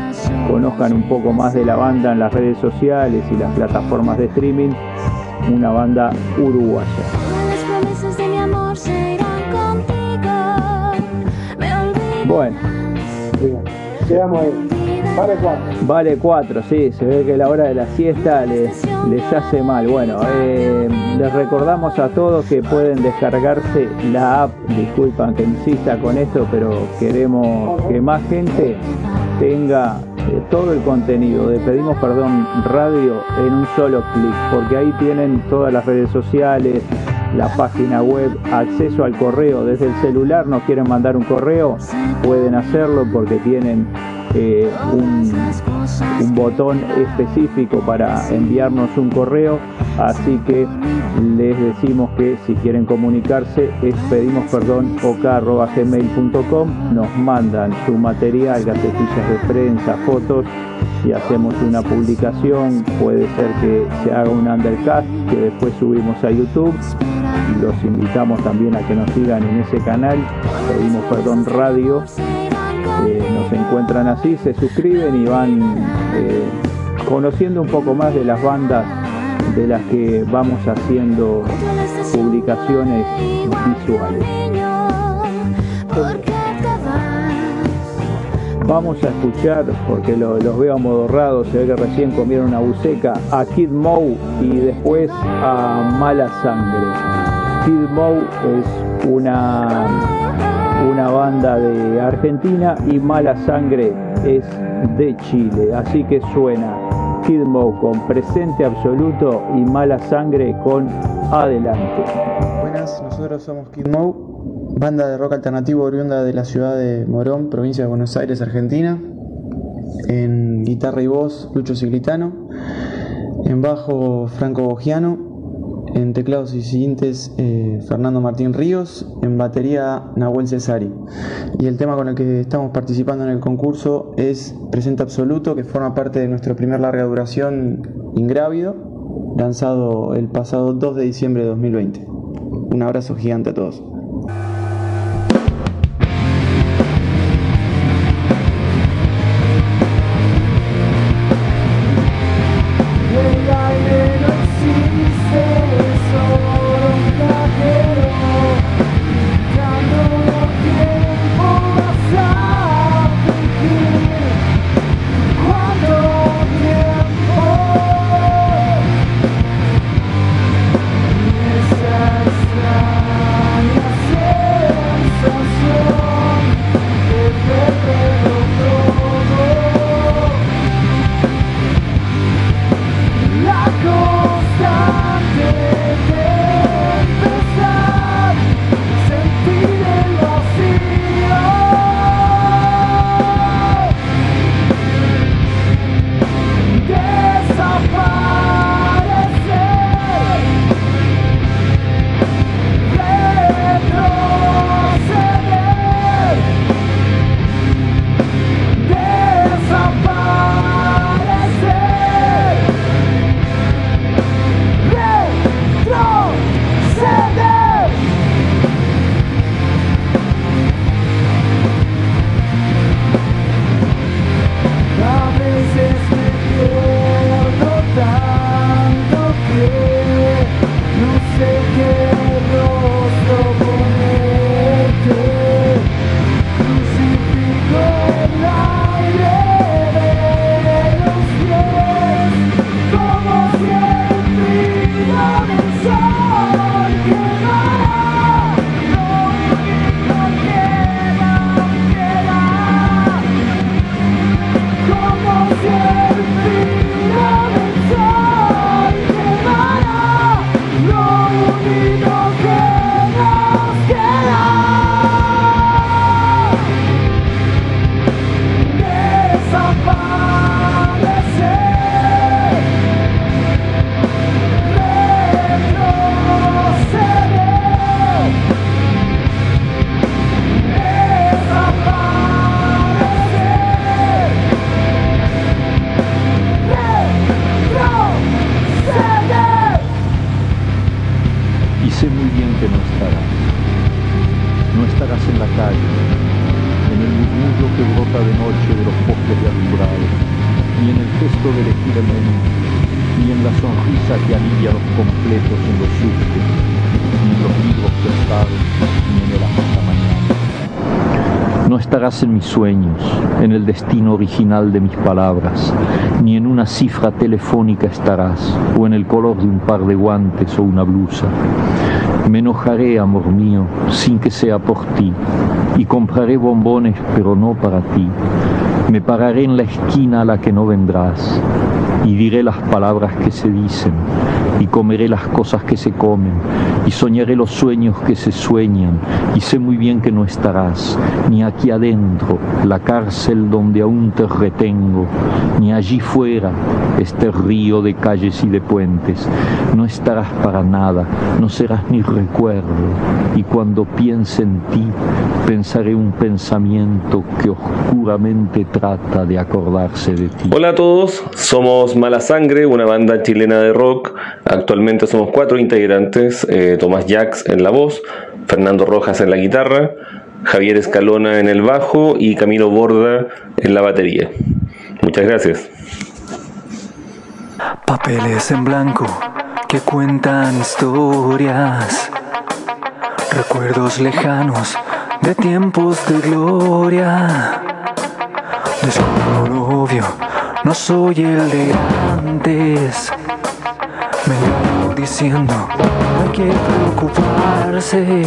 conozcan un poco más de la banda en las redes sociales y las plataformas de streaming, una banda uruguaya. Bueno, Quedamos ahí. Vale cuatro. Vale 4, sí, se ve que la hora de la siesta les, les hace mal. Bueno, eh, les recordamos a todos que pueden descargarse la app, disculpan que insista con esto, pero queremos que más gente tenga eh, todo el contenido de Pedimos Perdón Radio en un solo clic, porque ahí tienen todas las redes sociales, la página web, acceso al correo desde el celular, nos quieren mandar un correo, pueden hacerlo porque tienen eh, un, botón específico para enviarnos un correo, así que les decimos que si quieren comunicarse es pedimos perdón gmail.com nos mandan su material, gacetillas de prensa, fotos y hacemos una publicación, puede ser que se haga un undercast que después subimos a YouTube. Los invitamos también a que nos sigan en ese canal, pedimos perdón radio, eh, nos encuentran así, se suscriben y van eh, conociendo un poco más de las bandas de las que vamos haciendo publicaciones visuales. Vamos a escuchar, porque lo- los veo amodorrados, se ve que recién comieron una buceca, a Kid Moe y después a Mala Sangre. Kid Moe es una, una banda de Argentina y Mala Sangre es de Chile. Así que suena Kid Moe con presente absoluto y Mala Sangre con adelante. Buenas, nosotros somos Kid Moe, banda de rock alternativo oriunda de la ciudad de Morón, provincia de Buenos Aires, Argentina. En guitarra y voz, Lucho Ciclitano. En bajo, Franco Bogiano. En teclados y siguientes, eh, Fernando Martín Ríos. En batería, Nahuel Cesari. Y el tema con el que estamos participando en el concurso es Presente Absoluto, que forma parte de nuestro primer larga duración Ingrávido, lanzado el pasado 2 de diciembre de 2020. Un abrazo gigante a todos. En mis sueños, en el destino original de mis palabras, ni en una cifra telefónica estarás, o en el color de un par de guantes o una blusa. Me enojaré, amor mío, sin que sea por ti, y compraré bombones, pero no para ti. Me pararé en la esquina a la que no vendrás, y diré las palabras que se dicen, y comeré las cosas que se comen, y soñaré los sueños que se sueñan, y sé muy bien que no estarás, ni aquí adentro, la cárcel donde aún te retengo, ni allí fuera, este río de calles y de puentes. No estarás para nada, no serás ni recuerdo, y cuando piense en ti, pensaré un pensamiento que oscuramente trata de acordarse de ti. Hola a todos, somos Mala Sangre, una banda chilena de rock. Actualmente somos cuatro integrantes, eh, Tomás Jax en la voz, Fernando Rojas en la guitarra, Javier Escalona en el bajo y Camilo Borda en la batería. Muchas gracias. Papeles en blanco que cuentan historias, recuerdos lejanos de tiempos de gloria. Descubro lo obvio, no soy el de antes. Me engaño diciendo, no hay que preocuparse.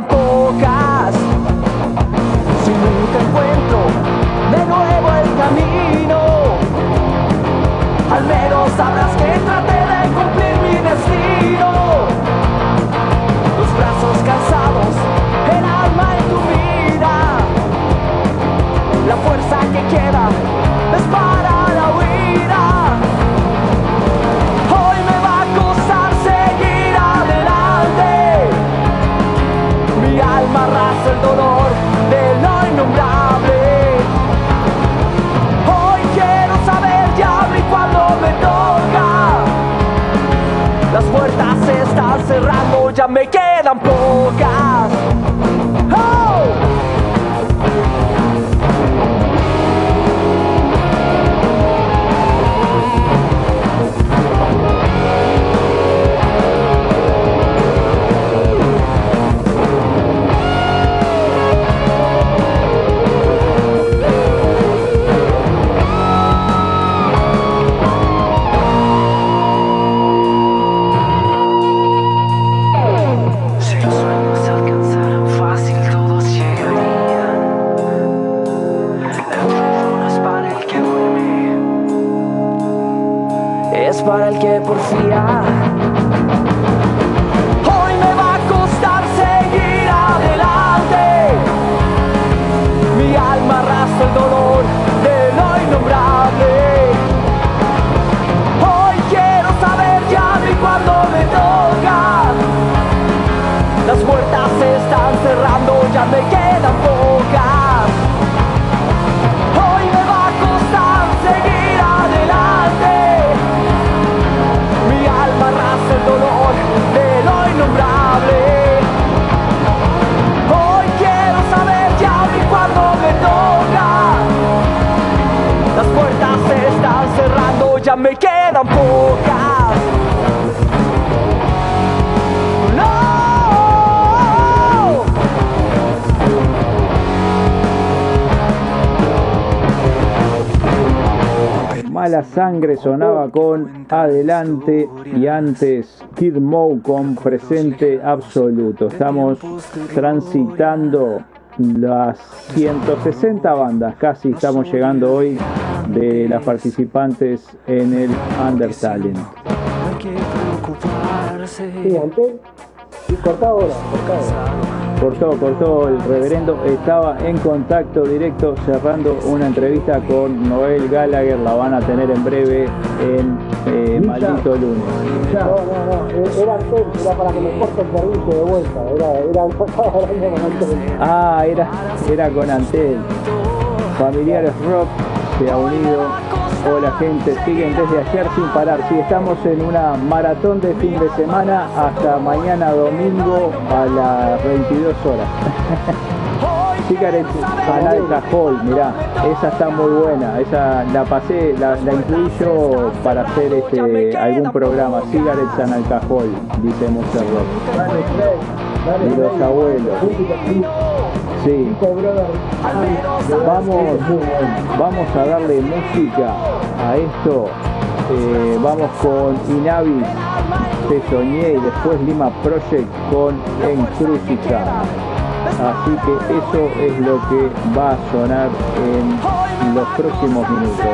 Me me quedan pocas. Sangre sonaba con Adelante y antes Kid Moe con Presente Absoluto. Estamos transitando las 160 bandas, casi estamos llegando hoy de las participantes en el Under Talent. Sí, antes y corta ahora, corta ahora. Cortó, cortó el reverendo. Estaba en contacto directo cerrando una entrevista con Noel Gallagher. La van a tener en breve en eh, Maldito Lunes. No, no, no, eh, era Antel, era para que me corte el servicio de vuelta, era, era con Antel. Ah, era, era con Antel. Familiares Rock se ha unido. Hola gente, siguen desde ayer sin parar. Sí, estamos en una maratón de fin de semana hasta mañana domingo a las 22 horas. Cigarettes Canal Cajol, mirá, esa está muy buena, esa la pasé, la, la incluí yo para hacer este algún programa, Cigarettes en Cajol, dice Monster Rock. Y los abuelos. Sí. Vamos, vamos a darle música a esto. Eh, vamos con Inavis, Te Soñé y después Lima Project con Encrucijada. Así que eso es lo que va a sonar en los próximos minutos.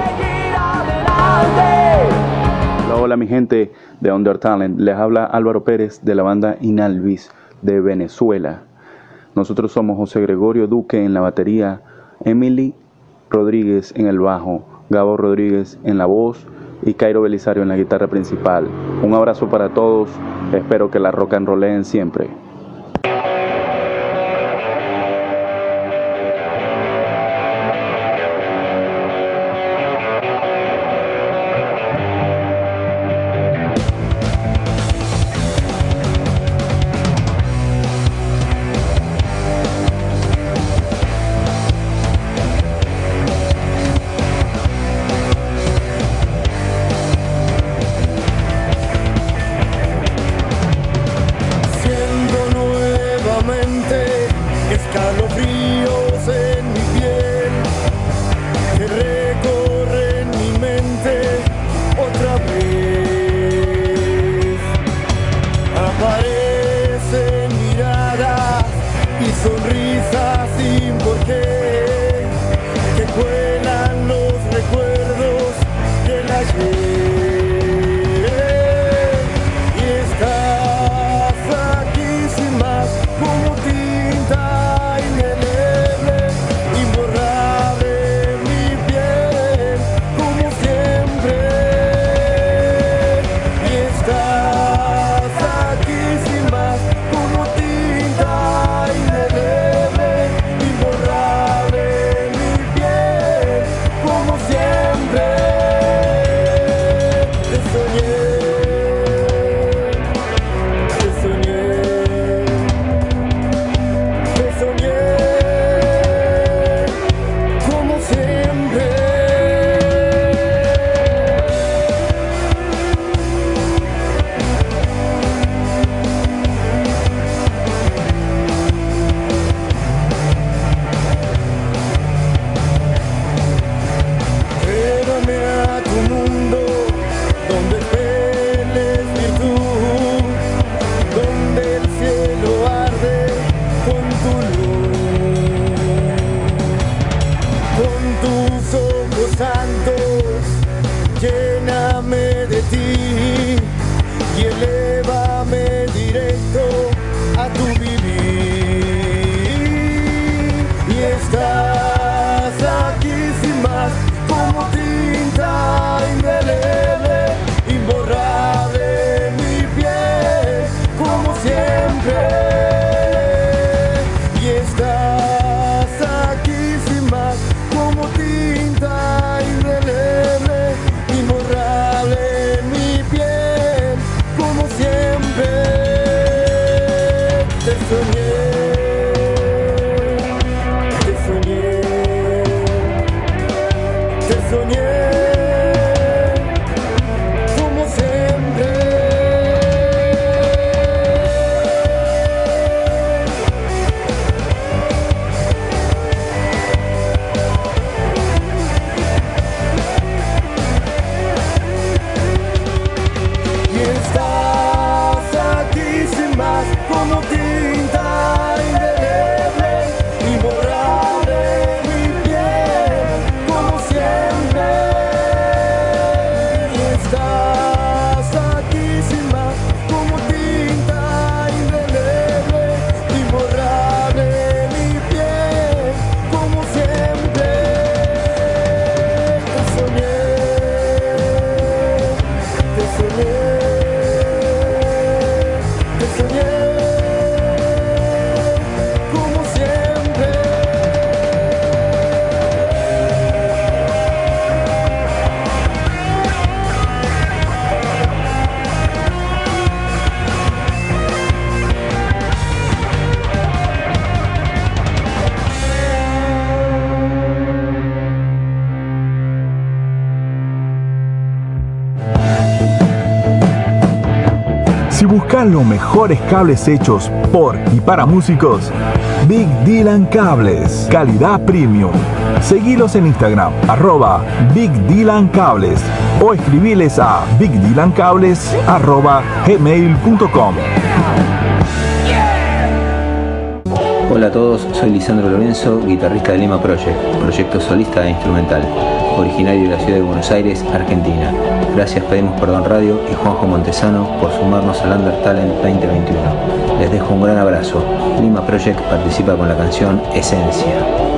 Hola, hola mi gente de Under Talent. Les habla Álvaro Pérez de la banda Inalvis de Venezuela. Nosotros somos José Gregorio Duque en la batería, Emily Rodríguez en el bajo, Gabo Rodríguez en la voz y Cairo Belisario en la guitarra principal. Un abrazo para todos, espero que la rock and siempre. Los mejores cables hechos por y para músicos. Big Dylan Cables, calidad premium. Seguilos en Instagram, arroba Big Dylan Cables o escribiles a bigdylancables arroba gmail.com. Hola a todos, soy Lisandro Lorenzo, guitarrista de Lima Project, proyecto solista e instrumental, originario de la ciudad de Buenos Aires, Argentina. Gracias Pedimos Perdón Radio y Juanjo Montesano por sumarnos al Under Talent 2021. Les dejo un gran abrazo. Lima Project participa con la canción Esencia.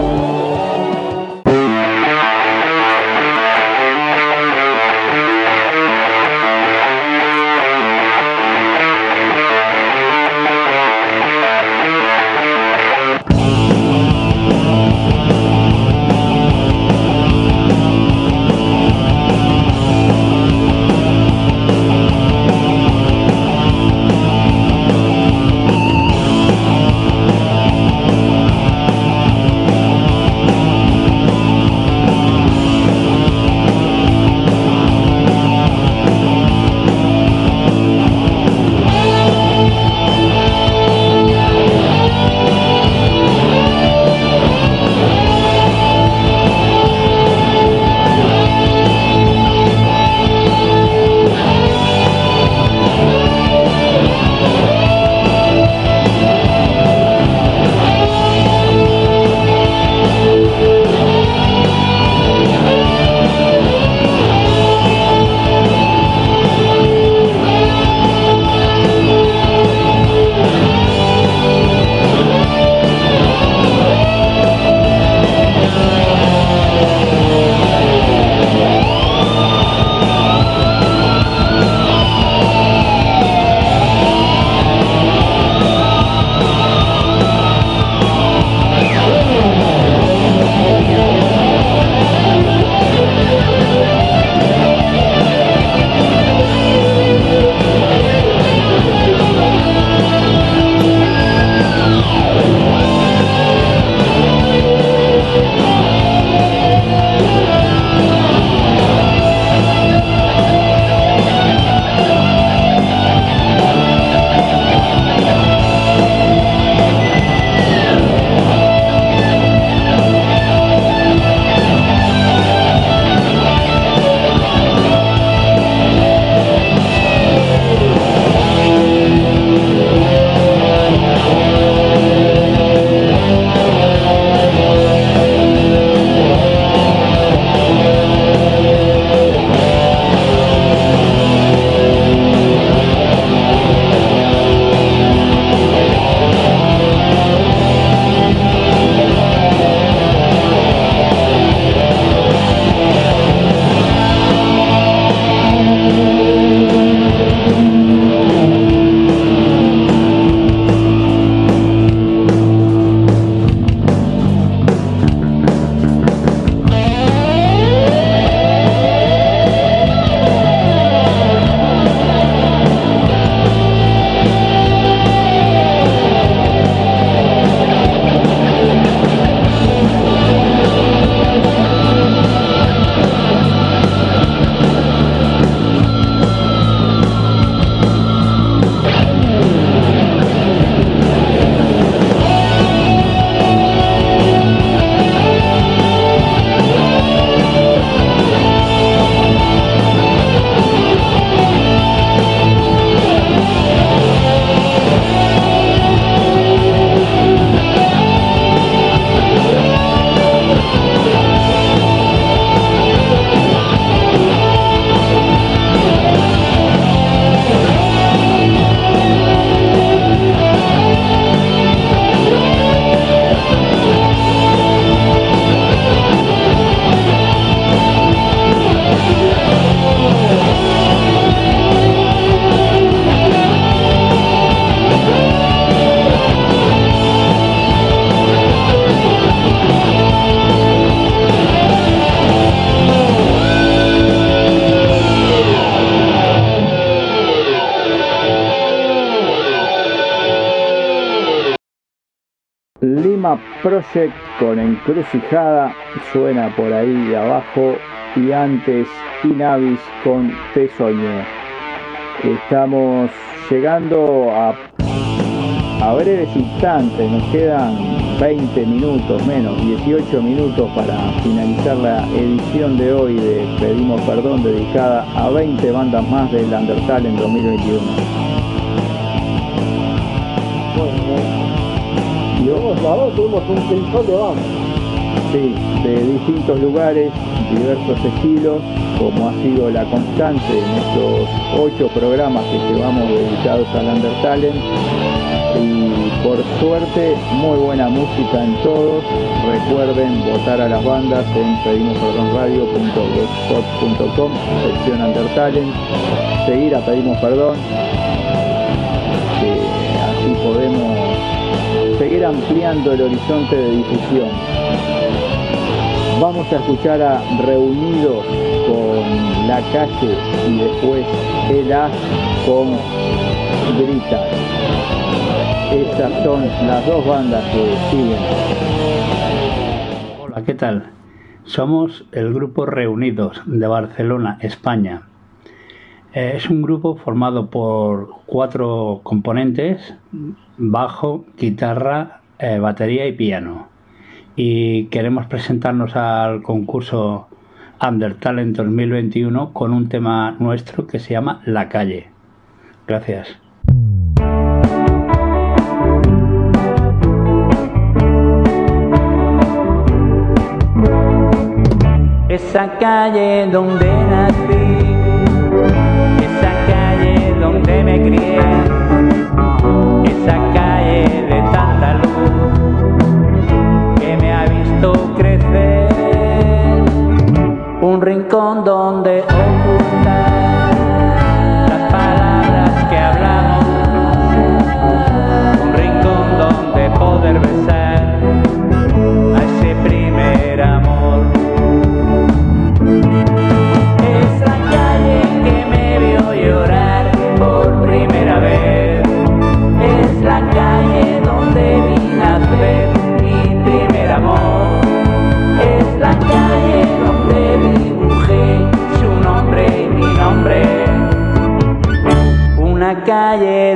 Project con encrucijada suena por ahí de abajo y antes Inavis con Te. Estamos llegando a, a breves instantes, nos quedan 20 minutos menos, 18 minutos para finalizar la edición de hoy de Pedimos Perdón dedicada a 20 bandas más del Undertale en 2021. Tuvimos un de. Sí, de distintos lugares, diversos estilos, como ha sido la constante en estos ocho programas que llevamos dedicados al Undertalent. Y por suerte, muy buena música en todos. Recuerden votar a las bandas en pedimosperdonradio.blogspot.com, sección Undertalent. Seguir a Pedimos Perdón, así podemos ampliando el horizonte de difusión. Vamos a escuchar a Reunidos con La Calle y después El As con Grita. Esas son las dos bandas que siguen. Hola, ¿qué tal? Somos el grupo Reunidos de Barcelona, España. Eh, es un grupo formado por cuatro componentes, bajo, guitarra, eh, batería y piano. Y queremos presentarnos al concurso Undertalent 2021 con un tema nuestro que se llama La Calle. Gracias. Esa calle donde nací, me crié, esa calle de tanta luz que me ha visto crecer, un rincón donde calle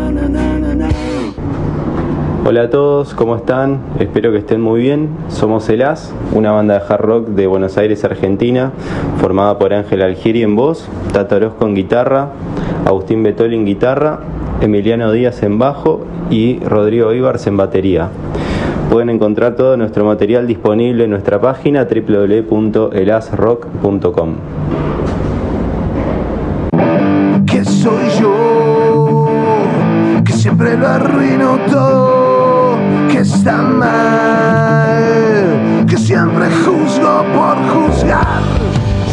Hola a todos, ¿cómo están? Espero que estén muy bien. Somos El As, una banda de hard rock de Buenos Aires, Argentina, formada por Ángel Algieri en voz, Tato Orozco en guitarra, Agustín Betoli en guitarra, Emiliano Díaz en bajo y Rodrigo Ibars en batería. Pueden encontrar todo nuestro material disponible en nuestra página www.elasrock.com. que soy yo, que siempre lo arruino todo, está mal, que siempre juzgo por juzgar,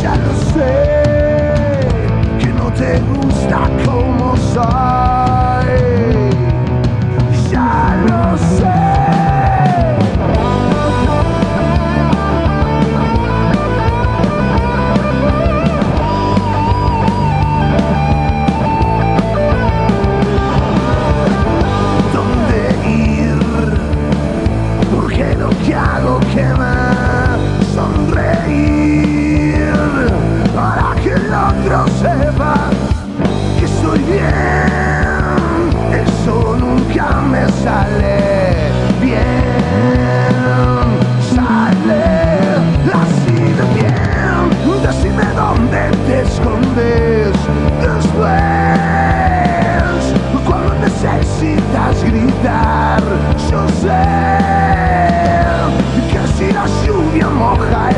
ya lo sé, que no te gusta como soy, sale bien, sale así de bien, decime dónde te escondes después. Cuando necesitas gritar, yo sé que si la lluvia moja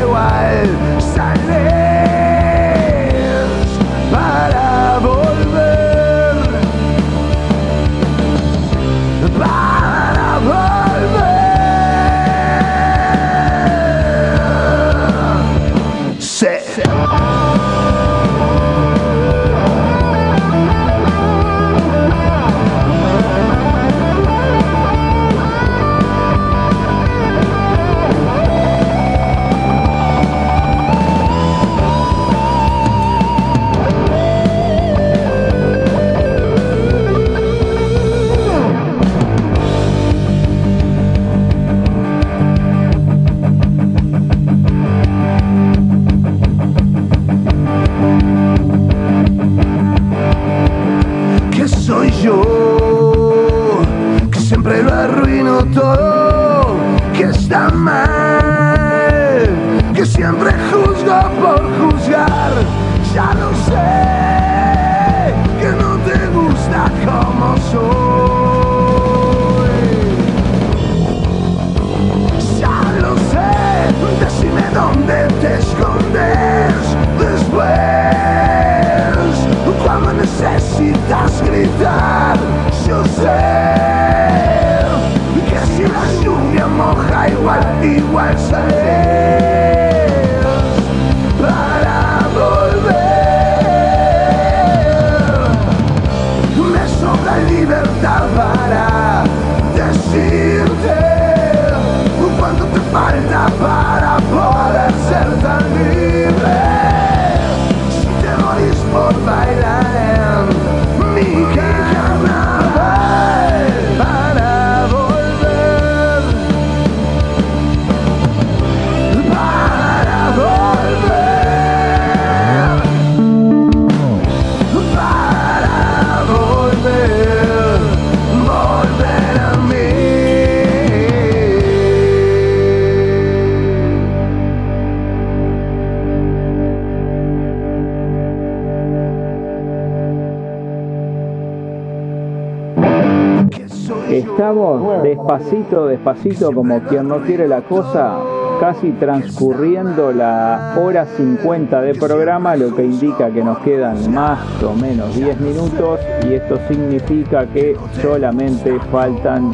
despacito, despacito, como quien no quiere la cosa, casi transcurriendo la hora 50 de programa, lo que indica que nos quedan más o menos 10 minutos y esto significa que solamente faltan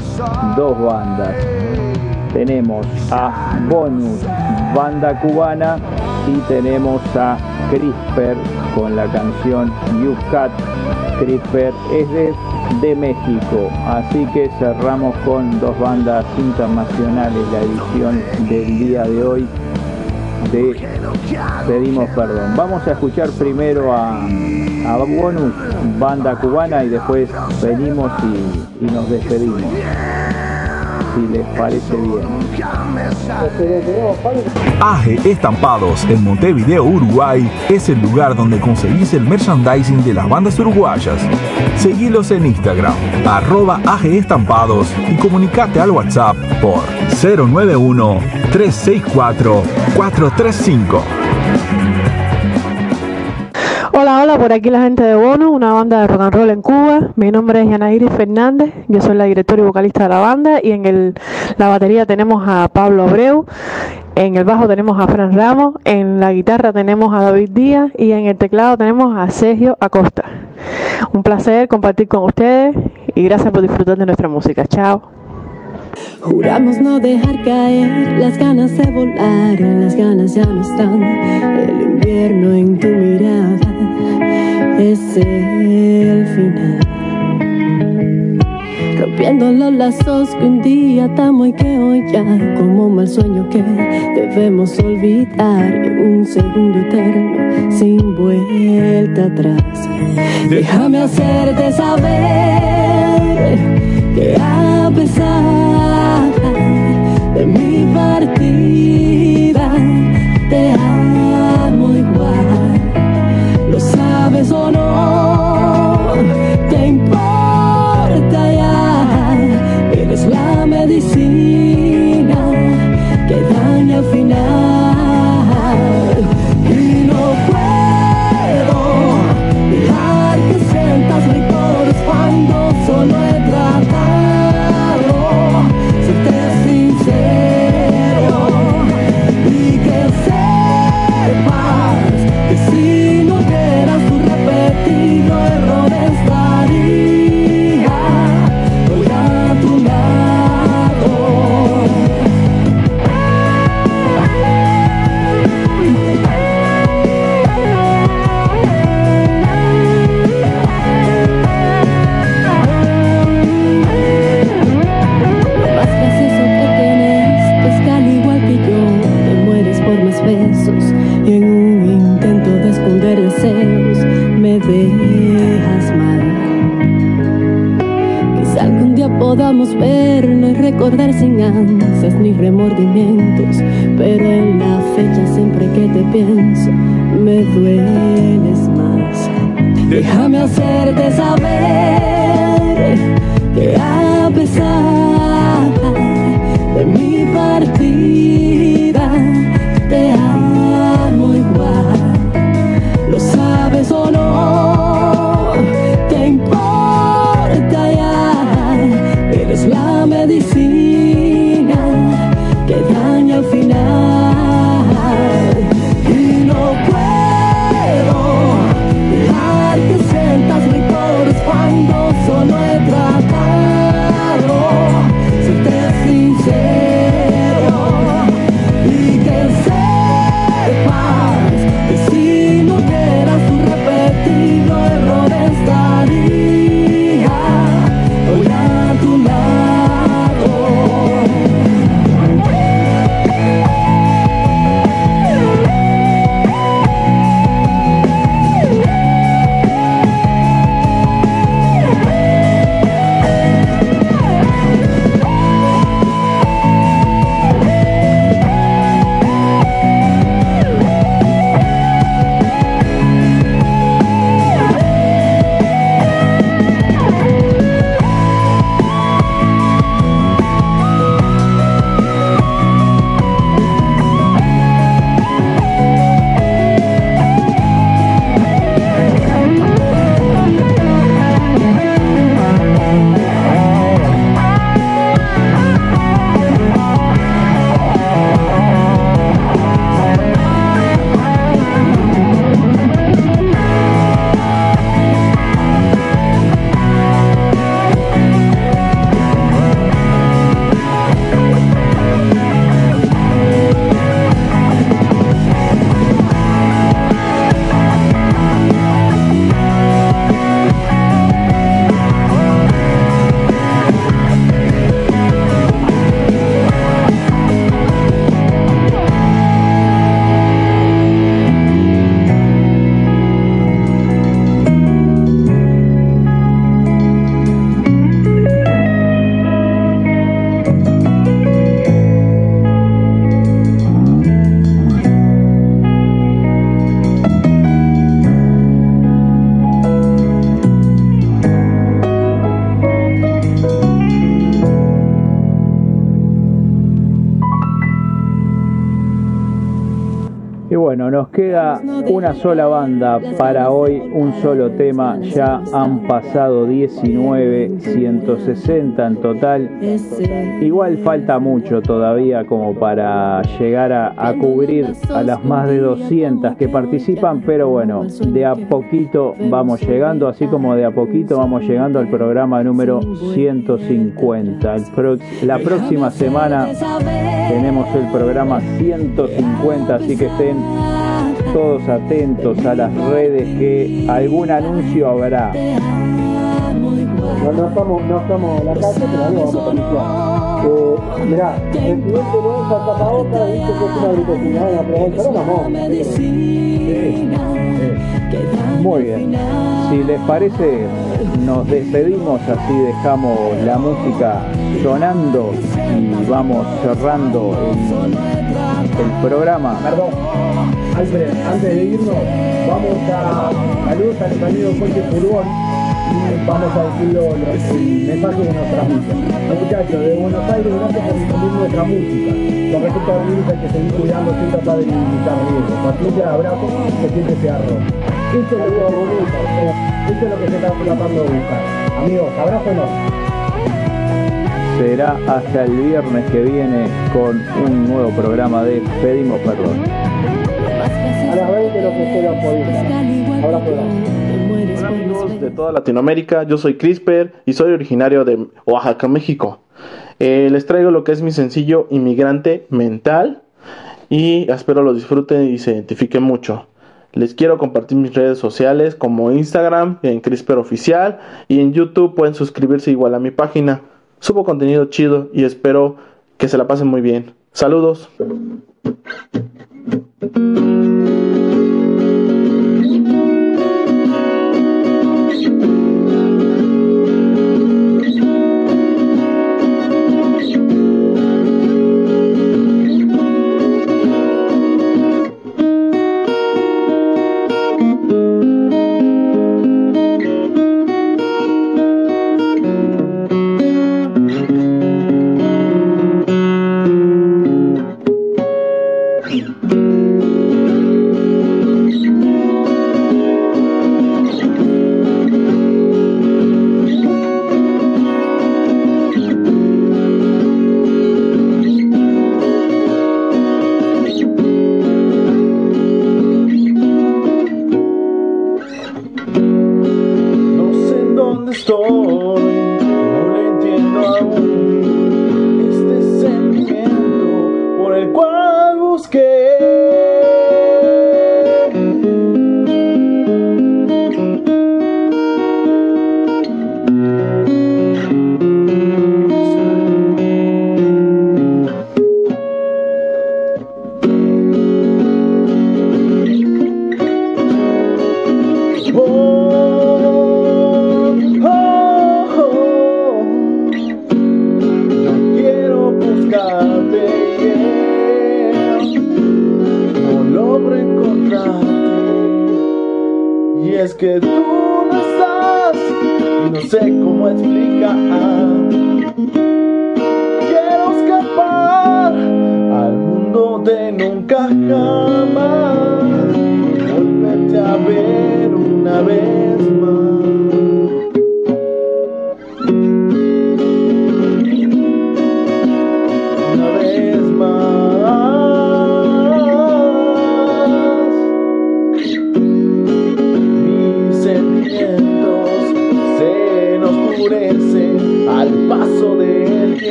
dos bandas. Tenemos a Bonus, banda cubana, y tenemos a Crisper con la canción You Cat. Crisper es de, de México, así que cerramos con dos bandas internacionales la edición del día de hoy de Pedimos Perdón. Vamos a escuchar primero a, a Bonus, banda cubana, y después venimos y, y nos despedimos. AGE Estampados en Montevideo, Uruguay es el lugar donde conseguís el merchandising de las bandas uruguayas. Seguilos en Instagram, arroba AGE Estampados y comunicate al WhatsApp por 091-364-435. Hola, Hola, por aquí la gente de Bono, una banda de rock and roll en Cuba. Mi nombre es Yanairis Fernández, yo soy la directora y vocalista de la banda y en el, la batería tenemos a Pablo Abreu, en el bajo tenemos a Fran Ramos, en la guitarra tenemos a David Díaz y en el teclado tenemos a Sergio Acosta. Un placer compartir con ustedes y gracias por disfrutar de nuestra música. Chao. Juramos no dejar caer las ganas de volar, las ganas ya no están. El invierno en tu mirada es el final. Rompiendo los lazos que un día atamos y que hoy ya, como un mal sueño que debemos olvidar en un segundo eterno, sin vuelta atrás. Déjame hacerte saber que a pesar de mi partida te amo igual. Lo sabes o no, te importa ya. Sola banda para hoy, un solo tema. Ya han pasado 19, 160 en total. Igual falta mucho todavía como para llegar a, a cubrir a las más de 200 que participan, pero bueno, de a poquito vamos llegando, así como de a poquito vamos llegando al programa número 150. El prox- la próxima semana tenemos el programa 150, así que estén todos atentos a las redes que algún anuncio habrá. No, no estamos, no estamos en la calle, pero algo vamos a. Eh, mirá, presidente no usa tapabocas, dice que es una gritosidad, pero el salón amor. Muy bien. Si les parece, nos despedimos, así dejamos la música sonando y vamos cerrando el, programa. Perdón, Alfred, antes de irnos, vamos a saludos al amigo Jorge Furgón vamos a decirlo los, el mensaje que nos transmite. Muchachos, de Buenos Aires, gracias por difundir nuestra música. Con respecto al virus hay que seguir cuidando sin tratar de limitar riesgos. Abrazo, que que bonito, esto es lo que se está tratando de buscar. Amigos, abrazo enorme. Será hasta el viernes que viene con un nuevo programa de Pedimos Perdón. A las 20 los espero por Instagram. Abrazo enorme. Hola amigos de toda Latinoamérica, yo soy Crisper y soy originario de Oaxaca, México. Eh, les traigo lo que es mi sencillo Inmigrante Mental y espero lo disfruten y se identifiquen mucho. Les quiero compartir mis redes sociales como Instagram en Crisper Oficial y en YouTube pueden suscribirse igual a mi página. Subo contenido chido y espero que se la pasen muy bien. Saludos.